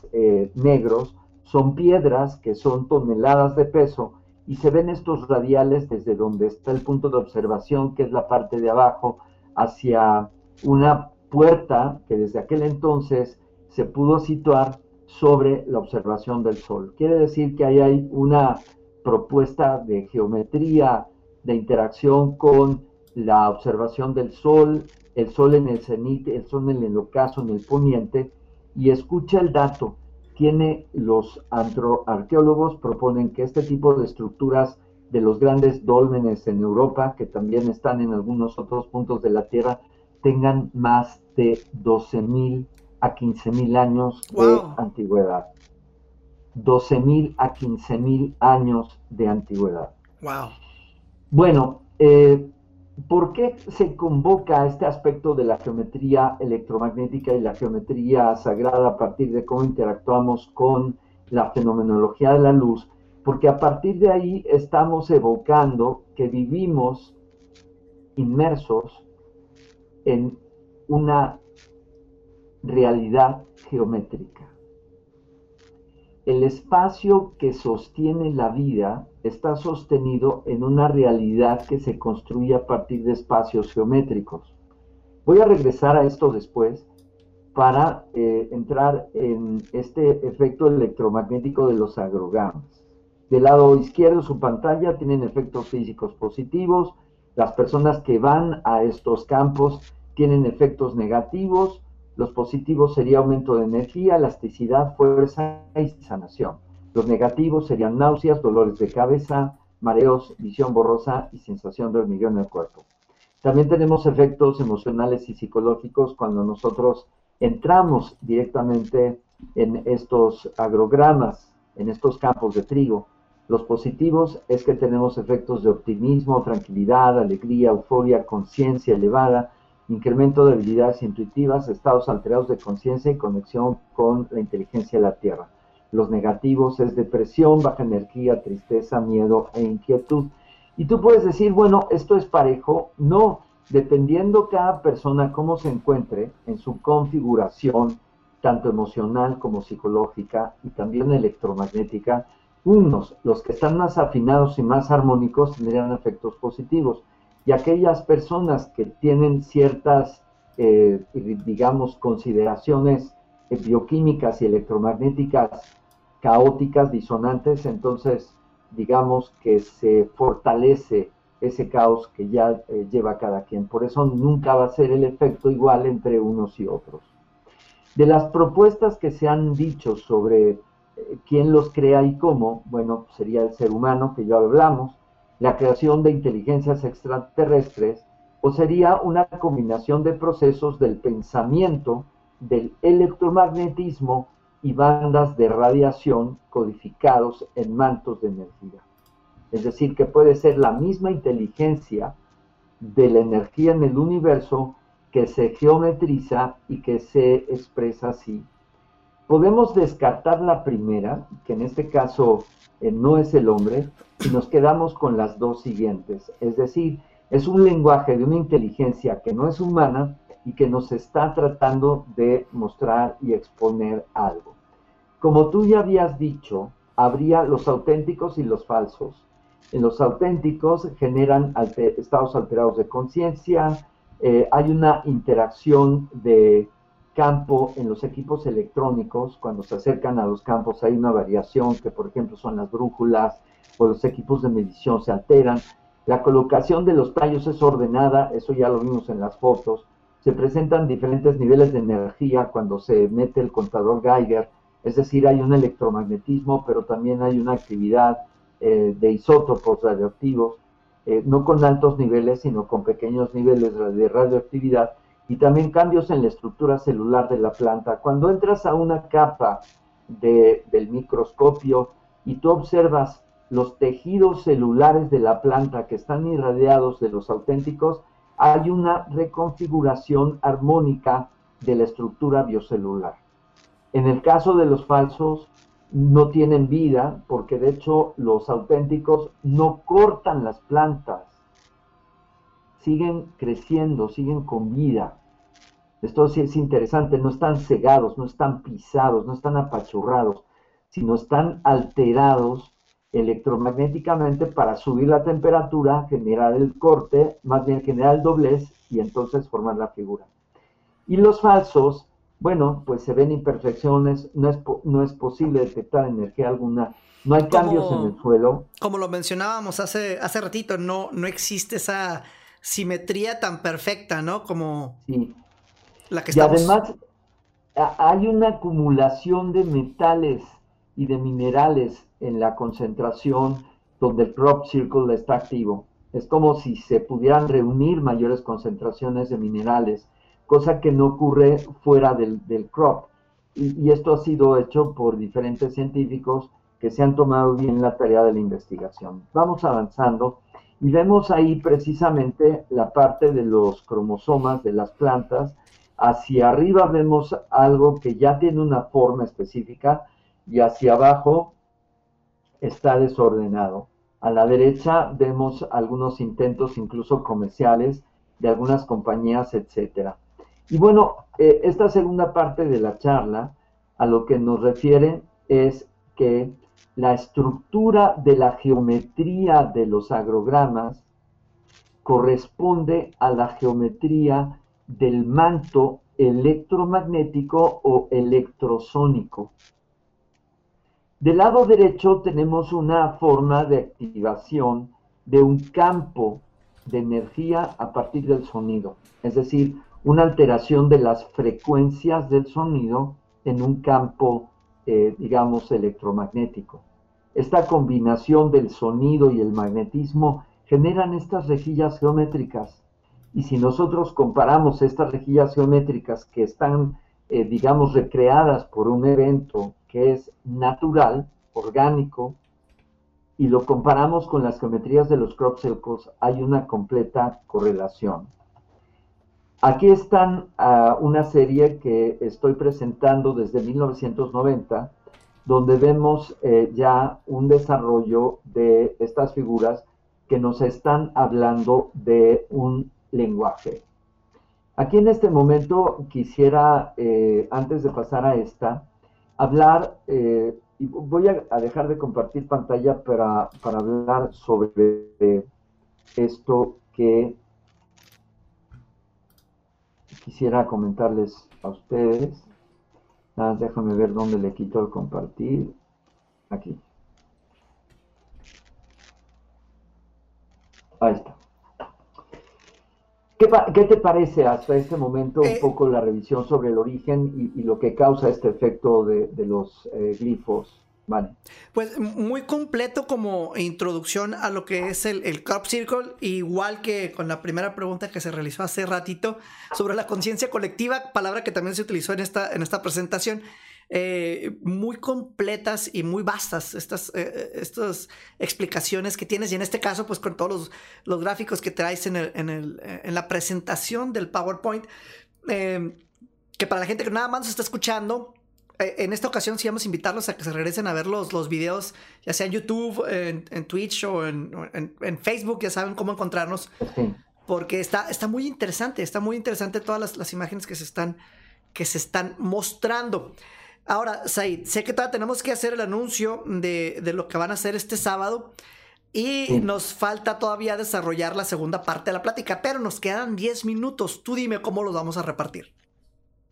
negros son piedras que son toneladas de peso y se ven estos radiales desde donde está el punto de observación, que es la parte de abajo, hacia una puerta que desde aquel entonces se pudo situar sobre la observación del Sol. Quiere decir que ahí hay una propuesta de geometría, de interacción con la observación del Sol, el Sol en el cenit, el Sol en el ocaso, en el poniente, y escucha el dato tiene los arqueólogos proponen que este tipo de estructuras de los grandes dólmenes en Europa, que también están en algunos otros puntos de la Tierra, tengan más de 12.000 a 15.000 años de antigüedad. 12.000 a 15.000 años de antigüedad. Wow. Bueno, eh, ¿Por qué se convoca este aspecto de la geometría electromagnética y la geometría sagrada a partir de cómo interactuamos con la fenomenología de la luz? Porque a partir de ahí estamos evocando que vivimos inmersos en una realidad geométrica. El espacio que sostiene la vida está sostenido en una realidad que se construye a partir de espacios geométricos. Voy a regresar a esto después para eh, entrar en este efecto electromagnético de los agrogramas. Del lado izquierdo de su pantalla tienen efectos físicos positivos. Las personas que van a estos campos tienen efectos negativos los positivos serían aumento de energía, elasticidad, fuerza y sanación. Los negativos serían náuseas, dolores de cabeza, mareos, visión borrosa y sensación de hormigueo en el cuerpo. También tenemos efectos emocionales y psicológicos cuando nosotros entramos directamente en estos agrogramas, en estos campos de trigo. Los positivos es que tenemos efectos de optimismo, tranquilidad, alegría, euforia, conciencia elevada, incremento de habilidades intuitivas, estados alterados de conciencia y conexión con la inteligencia de la Tierra. Los negativos es depresión, baja energía, tristeza, miedo e inquietud. Y tú puedes decir, bueno, esto es parejo. No, dependiendo cada persona cómo se encuentre en su configuración, tanto emocional como psicológica y también electromagnética, unos, los que están más afinados y más armónicos, tendrían efectos positivos y aquellas personas que tienen ciertas, eh, digamos, consideraciones eh, bioquímicas y electromagnéticas caóticas, disonantes, entonces digamos que se fortalece ese caos que ya eh, lleva cada quien. Por eso nunca va a ser el efecto igual entre unos y otros. De las propuestas que se han dicho sobre quién los crea y cómo, bueno, sería el ser humano, que ya hablamos, la creación de inteligencias extraterrestres o sería una combinación de procesos del pensamiento, del electromagnetismo y bandas de radiación codificados en mantos de energía. Es decir, que puede ser la misma inteligencia de la energía en el universo que se geometriza y que se expresa así. Podemos descartar la primera, que en este caso eh, no es el hombre, y nos quedamos con las dos siguientes. Es decir, es un lenguaje de una inteligencia que no es humana y que nos está tratando de mostrar y exponer algo. Como tú ya habías dicho, habría los auténticos y los falsos. En los auténticos generan estados alterados de conciencia, eh, hay una interacción de campo en los equipos electrónicos, cuando se acercan a los campos hay una variación que por ejemplo son las brújulas o los equipos de medición se alteran. La colocación de los tallos es ordenada, eso ya lo vimos en las fotos. Se presentan diferentes niveles de energía cuando se mete el contador Geiger, es decir, hay un electromagnetismo, pero también hay una actividad eh, de isótopos radioactivos, eh, no con altos niveles, sino con pequeños niveles de radioactividad, y también cambios en la estructura celular de la planta. Cuando entras a una capa del microscopio y tú observas los tejidos celulares de la planta que están irradiados de los auténticos, hay una reconfiguración armónica de la estructura biocelular. En el caso de los falsos, no tienen vida porque de hecho los auténticos no cortan las plantas, siguen creciendo, siguen con vida. Esto sí es interesante, no están cegados, no están pisados, no están apachurrados, sino están alterados electromagnéticamente para subir la temperatura, generar el corte, más bien generar el doblez y entonces formar la figura. Y los falsos, bueno, pues se ven imperfecciones, no es, no es posible detectar energía alguna, no hay cambios en el suelo. Como lo mencionábamos hace, hace ratito, no, no existe esa simetría tan perfecta, ¿no? Como la que estamos... Y además hay una acumulación de metales y de minerales en la concentración donde el crop circle está activo. Es como si se pudieran reunir mayores concentraciones de minerales, cosa que no ocurre fuera del, crop. Y, esto ha sido hecho por diferentes científicos que se han tomado bien la tarea de la investigación. Vamos avanzando y vemos ahí precisamente la parte de los cromosomas de las plantas. Hacia arriba vemos algo que ya tiene una forma específica, y hacia abajo está desordenado. A la derecha vemos algunos intentos incluso comerciales de algunas compañías, etcétera. Y bueno, eh, esta segunda parte de la charla a lo que nos refiere es que la estructura de la geometría de los agrogramas corresponde a la geometría del manto electromagnético o electrosónico. Del lado derecho tenemos una forma de activación de un campo de energía a partir del sonido, es decir, una alteración de las frecuencias del sonido en un campo, eh, digamos, electromagnético. Esta combinación del sonido y el magnetismo generan estas rejillas geométricas. Y si nosotros comparamos estas rejillas geométricas que están, eh, digamos, recreadas por un evento que es natural, orgánico, y lo comparamos con las geometrías de los crop circles, hay una completa correlación. Aquí están ah, una serie que estoy presentando desde 1990, donde vemos eh, ya un desarrollo de estas figuras que nos están hablando de un lenguaje. Aquí en este momento quisiera, eh, antes de pasar a esta, hablar, eh, y voy a, dejar de compartir pantalla para, hablar sobre esto que quisiera comentarles a ustedes. Nada, déjame ver dónde le quito el compartir. Aquí. Ahí está. ¿Qué, te parece hasta este momento un eh, poco la revisión sobre el origen y, lo que causa este efecto de, los eh, glifos? Vale. Pues muy completo como introducción a lo que es el, el Crop Circle, igual que con la primera pregunta que se realizó hace ratito sobre la conciencia colectiva, palabra que también se utilizó en esta, en esta presentación. Eh, muy completas y muy vastas estas, eh, eh, estas explicaciones que tienes y en este caso pues con todos los, gráficos que traes en, en, la presentación del PowerPoint que para la gente que nada más nos está escuchando en esta ocasión sí vamos a invitarlos a que se regresen a ver los, los videos, ya sea en YouTube, en, Twitch o en, Facebook, ya saben cómo encontrarnos. Porque está, está muy interesante, está muy interesante todas las, las imágenes que se están, que se están mostrando. Ahora, Said, sé que todavía tenemos que hacer el anuncio de, lo que van a hacer este sábado y nos falta todavía desarrollar la segunda parte de la plática, pero nos quedan 10 minutos. Tú dime cómo los vamos a repartir.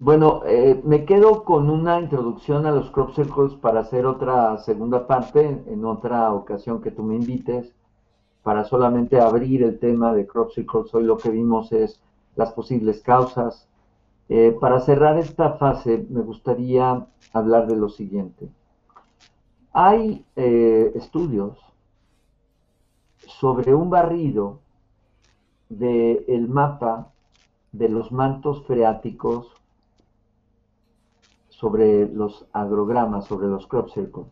Bueno, eh, me quedo con una introducción a los crop circles para hacer otra segunda parte en otra ocasión que tú me invites para solamente abrir el tema de crop circles. Hoy lo que vimos es las posibles causas, eh, para cerrar esta fase, me gustaría hablar de lo siguiente. Hay eh, estudios sobre un barrido del mapa de los mantos freáticos sobre los agrogramas, sobre los crop circles.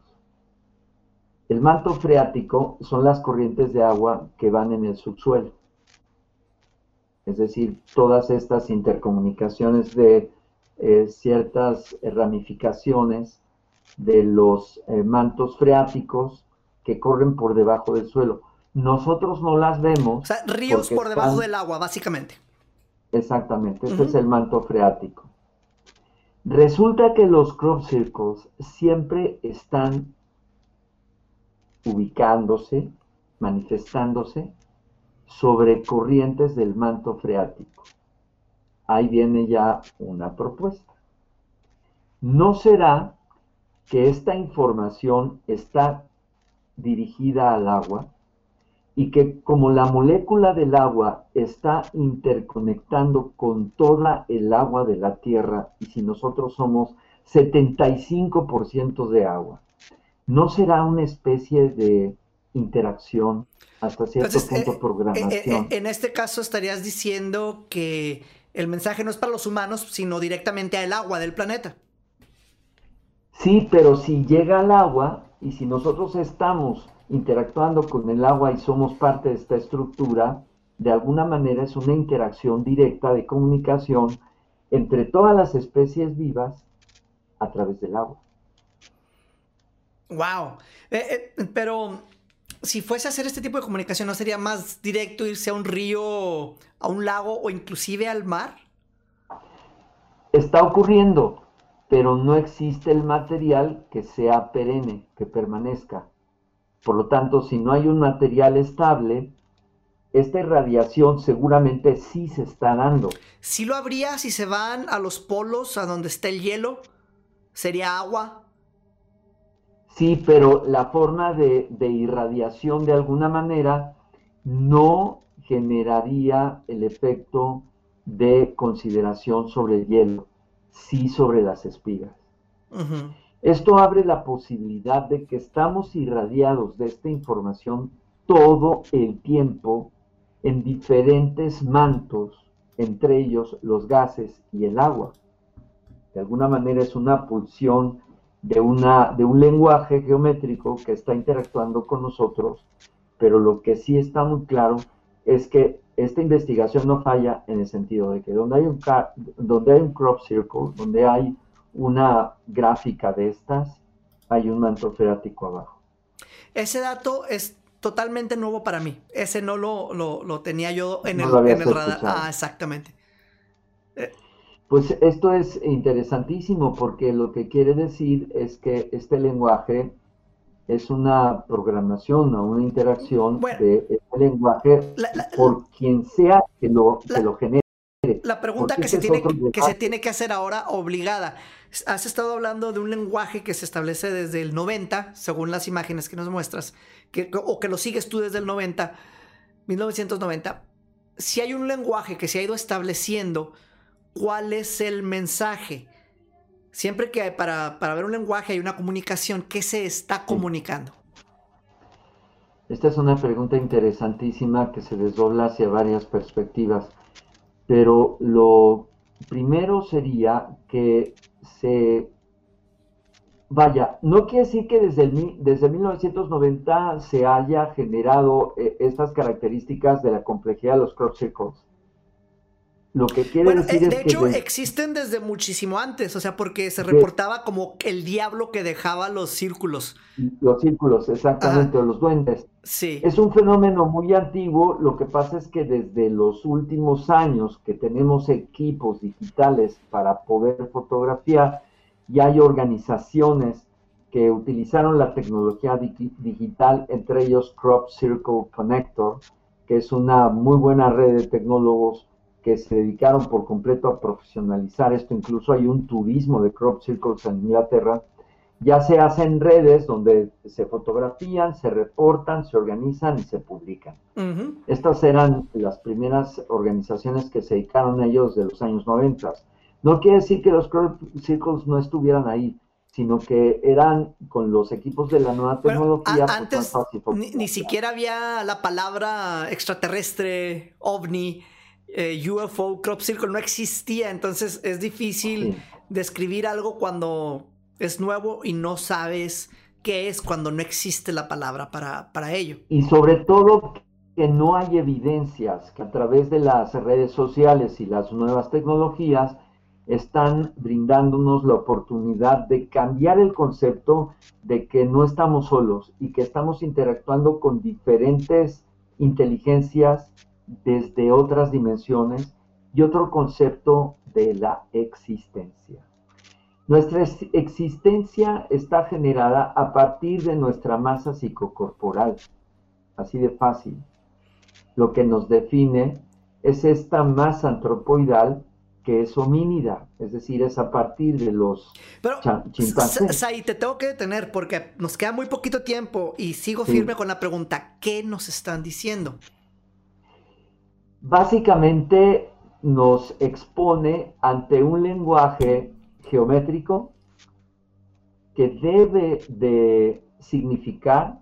El manto freático son las corrientes de agua que van en el subsuelo. Es decir, todas estas intercomunicaciones de eh, ciertas ramificaciones de los eh, mantos freáticos que corren por debajo del suelo. Nosotros no las vemos. O sea, ríos por debajo del agua, básicamente. Exactamente, este es el manto freático. Resulta que los crop circles siempre están ubicándose, manifestándose sobre corrientes del manto freático. Ahí viene ya una propuesta. ¿No será que esta información está dirigida al agua y que como la molécula del agua está interconectando con toda el agua de la Tierra y si nosotros somos 75% de agua, ¿no será una especie de interacción hasta cierto punto eh, programación? Eh, eh, en este caso estarías diciendo que el mensaje no es para los humanos, sino directamente al agua del planeta. Sí, pero si llega al agua y si nosotros estamos interactuando con el agua y somos parte de esta estructura, de alguna manera es una interacción directa de comunicación entre todas las especies vivas a través del agua. Wow. Eh, eh, pero si fuese a hacer este tipo de comunicación, ¿no sería más directo irse a un río, a un lago o inclusive al mar? Está ocurriendo, pero no existe el material que sea perenne, que permanezca. Por lo tanto, si no hay un material estable, esta irradiación seguramente sí se está dando. Sí lo habría si se van a los polos, a donde está el hielo. Sería agua. Sí, pero la forma de, irradiación de alguna manera no generaría el efecto de consideración sobre el hielo, sí sobre las espigas. Esto abre la posibilidad de que estamos irradiados de esta información todo el tiempo en diferentes mantos, entre ellos los gases y el agua. De alguna manera es una pulsión de, una, de un lenguaje geométrico que está interactuando con nosotros, pero lo que sí está muy claro es que esta investigación no falla en el sentido de que donde hay un, donde hay un crop circle, donde hay una gráfica de estas, hay un manto freático abajo. Ese dato es totalmente nuevo para mí. Ese no lo, lo, tenía yo en, el, en el radar. Ah, exactamente. Pues esto es interesantísimo porque lo que quiere decir es que este lenguaje es una programación o una interacción de este lenguaje por quien sea que lo, lo genere. La pregunta que se, tiene, que se tiene que hacer ahora obligada. Has estado hablando de un lenguaje que se establece desde el 90, según las imágenes que nos muestras, que, o que lo sigues tú desde el 90, 1990. Si hay un lenguaje que se ha ido estableciendo cuál es el mensaje. Siempre que para, para ver un lenguaje hay una comunicación, ¿qué se está comunicando? Esta es una pregunta interesantísima que se desdobla hacia varias perspectivas, pero lo primero sería que se... Vaya, no quiere decir que desde, el, desde 1990 se haya generado eh, estas características de la complejidad de los cross circles. Lo que quiere decir eh, de hecho, existen desde muchísimo antes, o sea, porque se reportaba como el diablo que dejaba los círculos. Los círculos, exactamente, o los duendes. Sí. Es un fenómeno muy antiguo, lo que pasa es que desde los últimos años que tenemos equipos digitales para poder fotografiar, ya hay organizaciones que utilizaron la tecnología digital, entre ellos Crop Circle Connector, que es una muy buena red de tecnólogos que se dedicaron por completo a profesionalizar esto. Incluso hay un turismo de crop circles en Inglaterra. Ya se hacen redes donde se fotografían, se reportan, se organizan y se publican. Estas eran las primeras organizaciones que se dedicaron a ellos de los años 90. No quiere decir que los crop circles no estuvieran ahí. sino que eran con los equipos de la nueva tecnología. Pues, antes ni, siquiera había la palabra extraterrestre, ovni, eh, UFO, crop circle, no existía, entonces es difícil describir algo cuando es nuevo y no sabes qué es cuando no existe la palabra para, para ello. Y sobre todo que no hay evidencias que a través de las redes sociales y las nuevas tecnologías están brindándonos la oportunidad de cambiar el concepto de que no estamos solos y que estamos interactuando con diferentes inteligencias desde otras dimensiones y otro concepto de la existencia. Nuestra existencia está generada a partir de nuestra masa psicocorporal, así de fácil. Lo que nos define es esta masa antropoidal que es homínida, es decir, es a partir de los Pero, chimpancés. Sai, te tengo que detener porque nos queda muy poquito tiempo y sigo firme con la pregunta, ¿qué nos están diciendo? Básicamente nos expone ante un lenguaje geométrico que debe de significar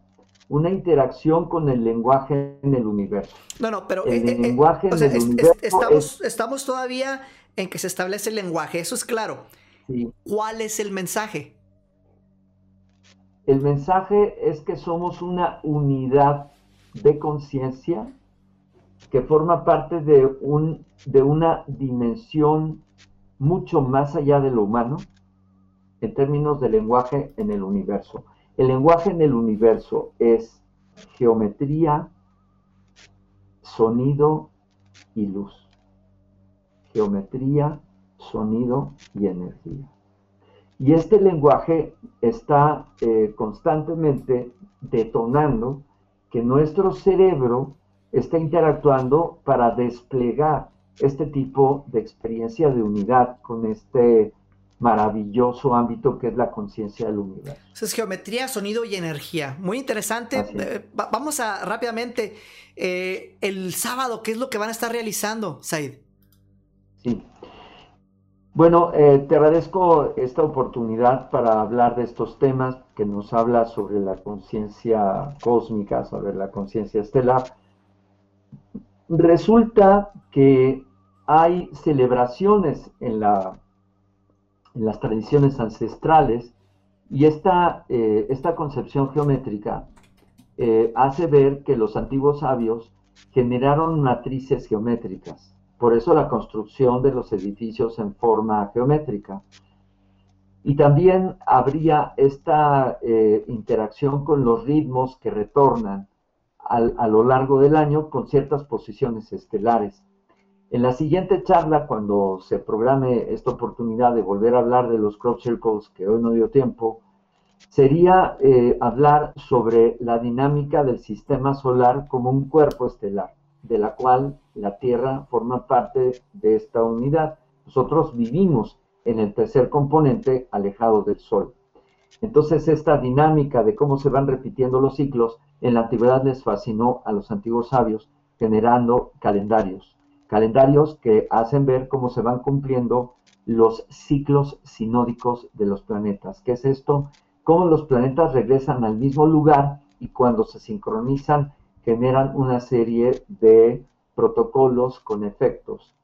una interacción con el lenguaje en el universo. No, no, pero el lenguaje en el universo estamos, estamos todavía en que se establece el lenguaje, eso es claro. ¿Cuál es el mensaje? El mensaje es que somos una unidad de conciencia que forma parte de, un, de una dimensión mucho más allá de lo humano en términos de lenguaje en el universo. El lenguaje en el universo es geometría, sonido y luz geometría, sonido y energía. Y este lenguaje está eh, constantemente detonando que nuestro cerebro está interactuando para desplegar este tipo de experiencia de unidad con este maravilloso ámbito que es la conciencia del universo. es geometría, sonido y energía. Muy interesante. Eh, vamos a rápidamente, eh, el sábado, ¿qué es lo que van a estar realizando, Said? Sí. Bueno, eh, te agradezco esta oportunidad para hablar de estos temas que nos habla sobre la conciencia cósmica, sobre la conciencia estelar. Resulta que hay celebraciones en, la, en las tradiciones ancestrales y esta, eh, esta concepción geométrica eh, hace ver que los antiguos sabios generaron matrices geométricas por eso la construcción de los edificios en forma geométrica. Y también habría esta eh, interacción con los ritmos que retornan a lo largo del año con ciertas posiciones estelares. En la siguiente charla, cuando se programe esta oportunidad de volver a hablar de los crop circles, que hoy no dio tiempo, sería eh, hablar sobre la dinámica del sistema solar como un cuerpo estelar de la cual la Tierra forma parte de esta unidad. Nosotros vivimos en el tercer componente alejado del Sol. Entonces esta dinámica de cómo se van repitiendo los ciclos en la antigüedad les fascinó a los antiguos sabios generando calendarios, calendarios que hacen ver cómo se van cumpliendo los ciclos sinódicos de los planetas. ¿Qué es esto? Cómo los planetas regresan al mismo lugar y cuando se sincronizan generan una serie de protocolos con efectos.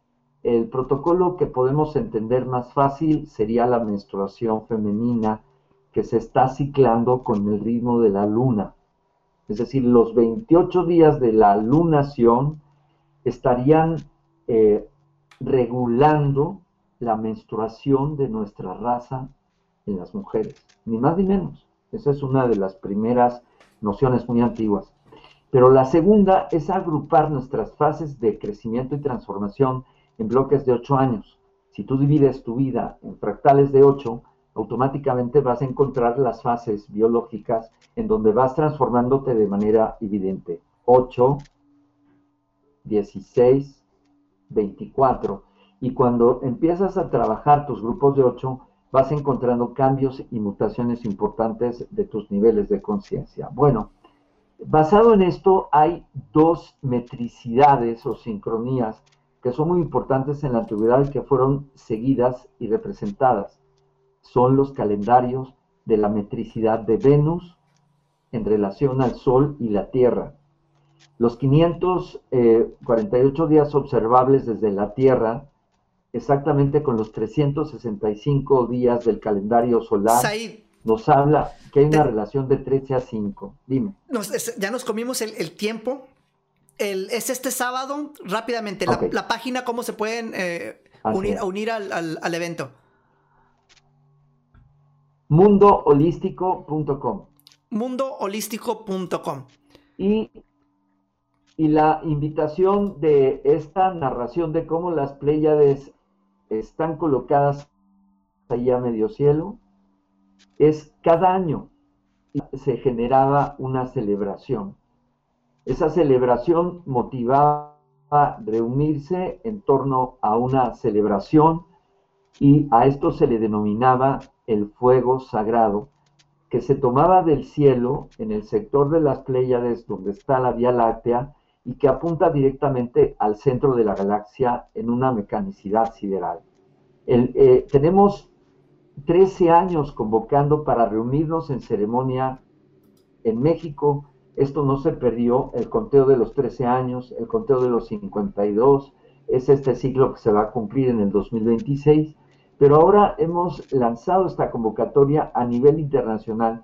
El protocolo que podemos entender más fácil sería la menstruación femenina que se está ciclando con el ritmo de la luna. Es decir, los 28 días de la lunación estarían eh, regulando la menstruación de nuestra raza en las mujeres, ni más ni menos. Esa es una de las primeras nociones muy antiguas. Pero la segunda es agrupar nuestras fases de crecimiento y transformación en bloques de ocho años. Si tú divides tu vida en fractales de ocho, automáticamente vas a encontrar las fases biológicas en donde vas transformándote de manera evidente. 8, 16, 24. Y cuando empiezas a trabajar tus grupos de 8, vas encontrando cambios y mutaciones importantes de tus niveles de conciencia. Bueno, Basado en esto, hay dos metricidades o sincronías que son muy importantes en la antigüedad y que fueron seguidas y representadas. Son los calendarios de la metricidad de Venus en relación al Sol y la Tierra. Los 548 eh, días observables desde la Tierra, exactamente con los 365 días del calendario solar, nos habla que hay una relación de 13 a 5. Dime. ya nos comimos el, tiempo. es este sábado, rápidamente, la, página, ¿cómo se pueden eh, unir, unir al, evento? Mundoholístico.com. Mundoholístico.com. Y, y la invitación de esta narración de cómo las Pléyades están colocadas ahí a medio cielo es cada año se generaba una celebración. Esa celebración motivaba a reunirse en torno a una celebración y a esto se le denominaba el fuego sagrado, que se tomaba del cielo en el sector de las Pléyades donde está la Vía Láctea y que apunta directamente al centro de la galaxia en una mecanicidad sideral. Eh, tenemos 13 años convocando para reunirnos en ceremonia en México. Esto no se perdió, el conteo de los 13 años, el conteo de los 52, es este ciclo que se va a cumplir en el 2026, pero ahora hemos lanzado esta convocatoria a nivel internacional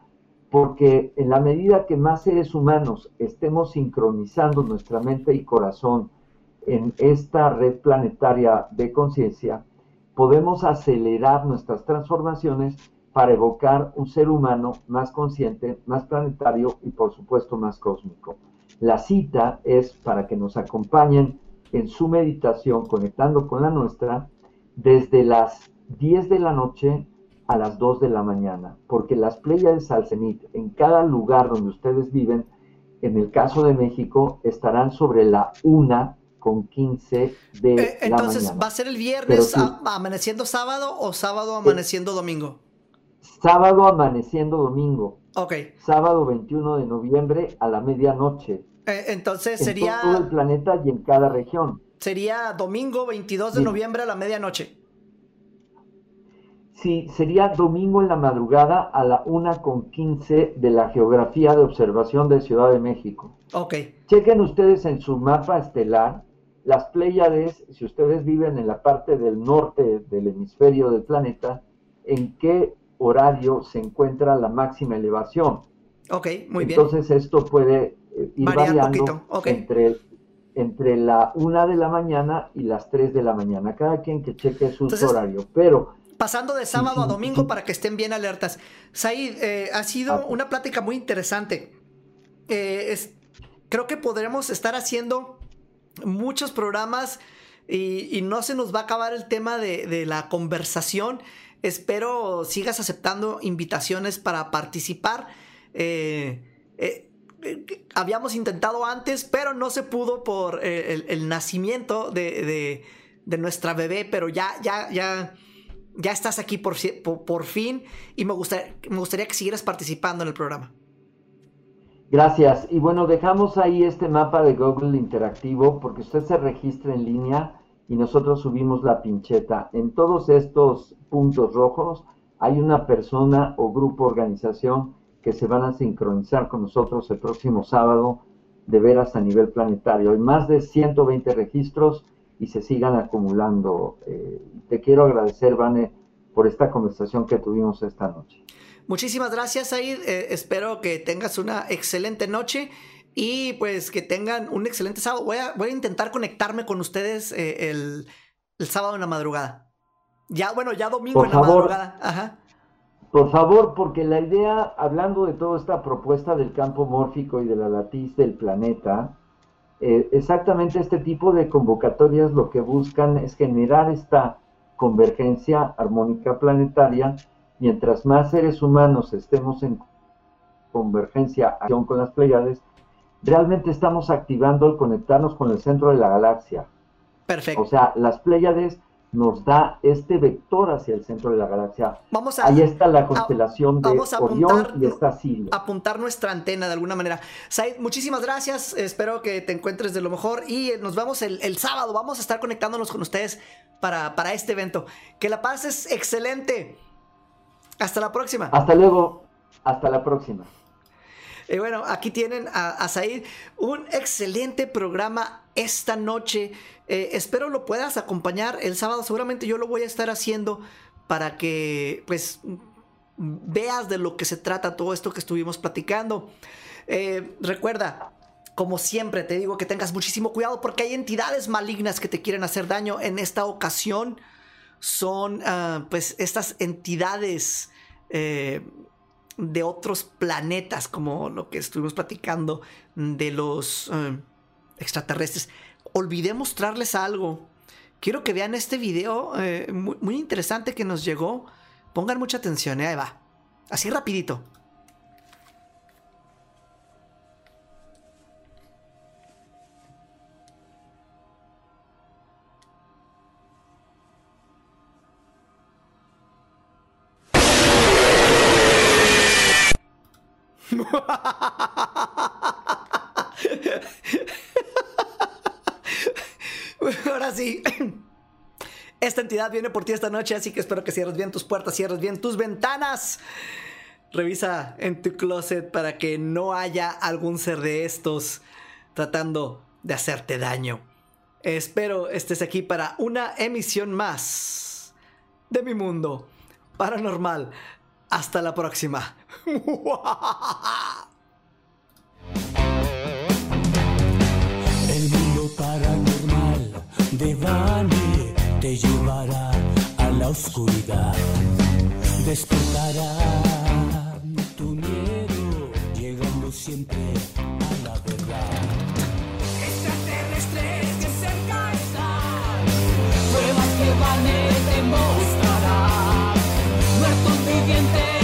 porque en la medida que más seres humanos estemos sincronizando nuestra mente y corazón en esta red planetaria de conciencia, podemos acelerar nuestras transformaciones para evocar un ser humano más consciente, más planetario y por supuesto más cósmico. La cita es para que nos acompañen en su meditación conectando con la nuestra desde las 10 de la noche a las 2 de la mañana, porque las playas al cenit en cada lugar donde ustedes viven, en el caso de México, estarán sobre la 1 con 15 de eh, Entonces, ¿va a ser el viernes amaneciendo sábado o sábado amaneciendo domingo? Sábado amaneciendo domingo. Ok. Sábado 21 de noviembre a la medianoche. Eh, entonces sería... En todo el planeta y en cada región. Sería domingo 22 de noviembre a la medianoche. Sí, sería domingo en la madrugada a la una con 15 de la geografía de observación de Ciudad de México. Ok. Chequen ustedes en su mapa estelar las Pléyades, si ustedes viven en la parte del norte del hemisferio del planeta, en qué horario se encuentra la máxima elevación. Ok, muy bien. Entonces esto puede eh, ir variando entre, entre la una de la mañana y las 3 de la mañana, cada quien que cheque su horario. Pero pasando de sábado a domingo para que estén bien alertas. Said, eh, ha sido ah. una plática muy interesante. Eh, creo que podremos estar haciendo muchos programas y, no se nos va a acabar el tema de, la conversación. Espero sigas aceptando invitaciones para participar. Eh, eh, eh, habíamos intentado antes, pero no se pudo por el, nacimiento de, nuestra bebé, pero ya, ya, ya, ya estás aquí por, por, fin y me gustaría, me gustaría que siguieras participando en el programa. Gracias. Y bueno, dejamos ahí este mapa de Google interactivo porque usted se registra en línea y nosotros subimos la pincheta. En todos estos puntos rojos hay una persona o grupo organización que se van a sincronizar con nosotros el próximo sábado de veras a nivel planetario. Hay más de 120 registros y se sigan acumulando. Eh, te quiero agradecer, Vane, por esta conversación que tuvimos esta noche. Muchísimas gracias, Said. Eh, espero que tengas una excelente noche y pues que tengan un excelente sábado. Voy a, voy a intentar conectarme con ustedes eh, el, sábado en la madrugada. Ya, bueno, ya domingo en la madrugada. Ajá. Por favor, porque la idea, hablando de toda esta propuesta del campo mórfico y de la latiz del planeta, eh, exactamente este tipo de convocatorias lo que buscan es generar esta convergencia armónica planetaria mientras más seres humanos estemos en convergencia con las Pleiades, realmente estamos activando el conectarnos con el centro de la galaxia. Perfecto. O sea, las Pleiades nos da este vector hacia el centro de la galaxia. Vamos a, Ahí está la constelación de Orión y está Sirio. Apuntar nuestra antena de alguna manera. Said, muchísimas gracias. Espero que te encuentres de lo mejor y nos vemos el, el sábado. Vamos a estar conectándonos con ustedes para, para este evento. Que la paz es excelente. Hasta la próxima. Hasta luego. Hasta la próxima. Y bueno, aquí tienen a, a Said. Un excelente programa esta noche. Eh, espero lo puedas acompañar el sábado. Seguramente yo lo voy a estar haciendo para que pues veas de lo que se trata todo esto que estuvimos platicando. Eh, recuerda, como siempre te digo que tengas muchísimo cuidado porque hay entidades malignas que te quieren hacer daño. En esta ocasión son ah, pues estas entidades eh, de otros planetas como lo que estuvimos platicando de los extraterrestres. Olvidé mostrarles algo. Quiero que vean este video eh, muy, interesante que nos llegó. Pongan mucha atención, ahí va. Así rapidito. Viene por ti esta noche, así que espero que cierres bien tus puertas, cierres bien tus ventanas. Revisa en tu closet para que no haya algún ser de estos tratando de hacerte daño. Espero estés aquí para una emisión más de mi mundo paranormal. Hasta la próxima. El mundo paranormal de Vani te llevará a la oscuridad. Despertará tu miedo, llegando siempre a la verdad. Extraterrestres que cerca están, pruebas que Vani te mostrará. Muertos vivientes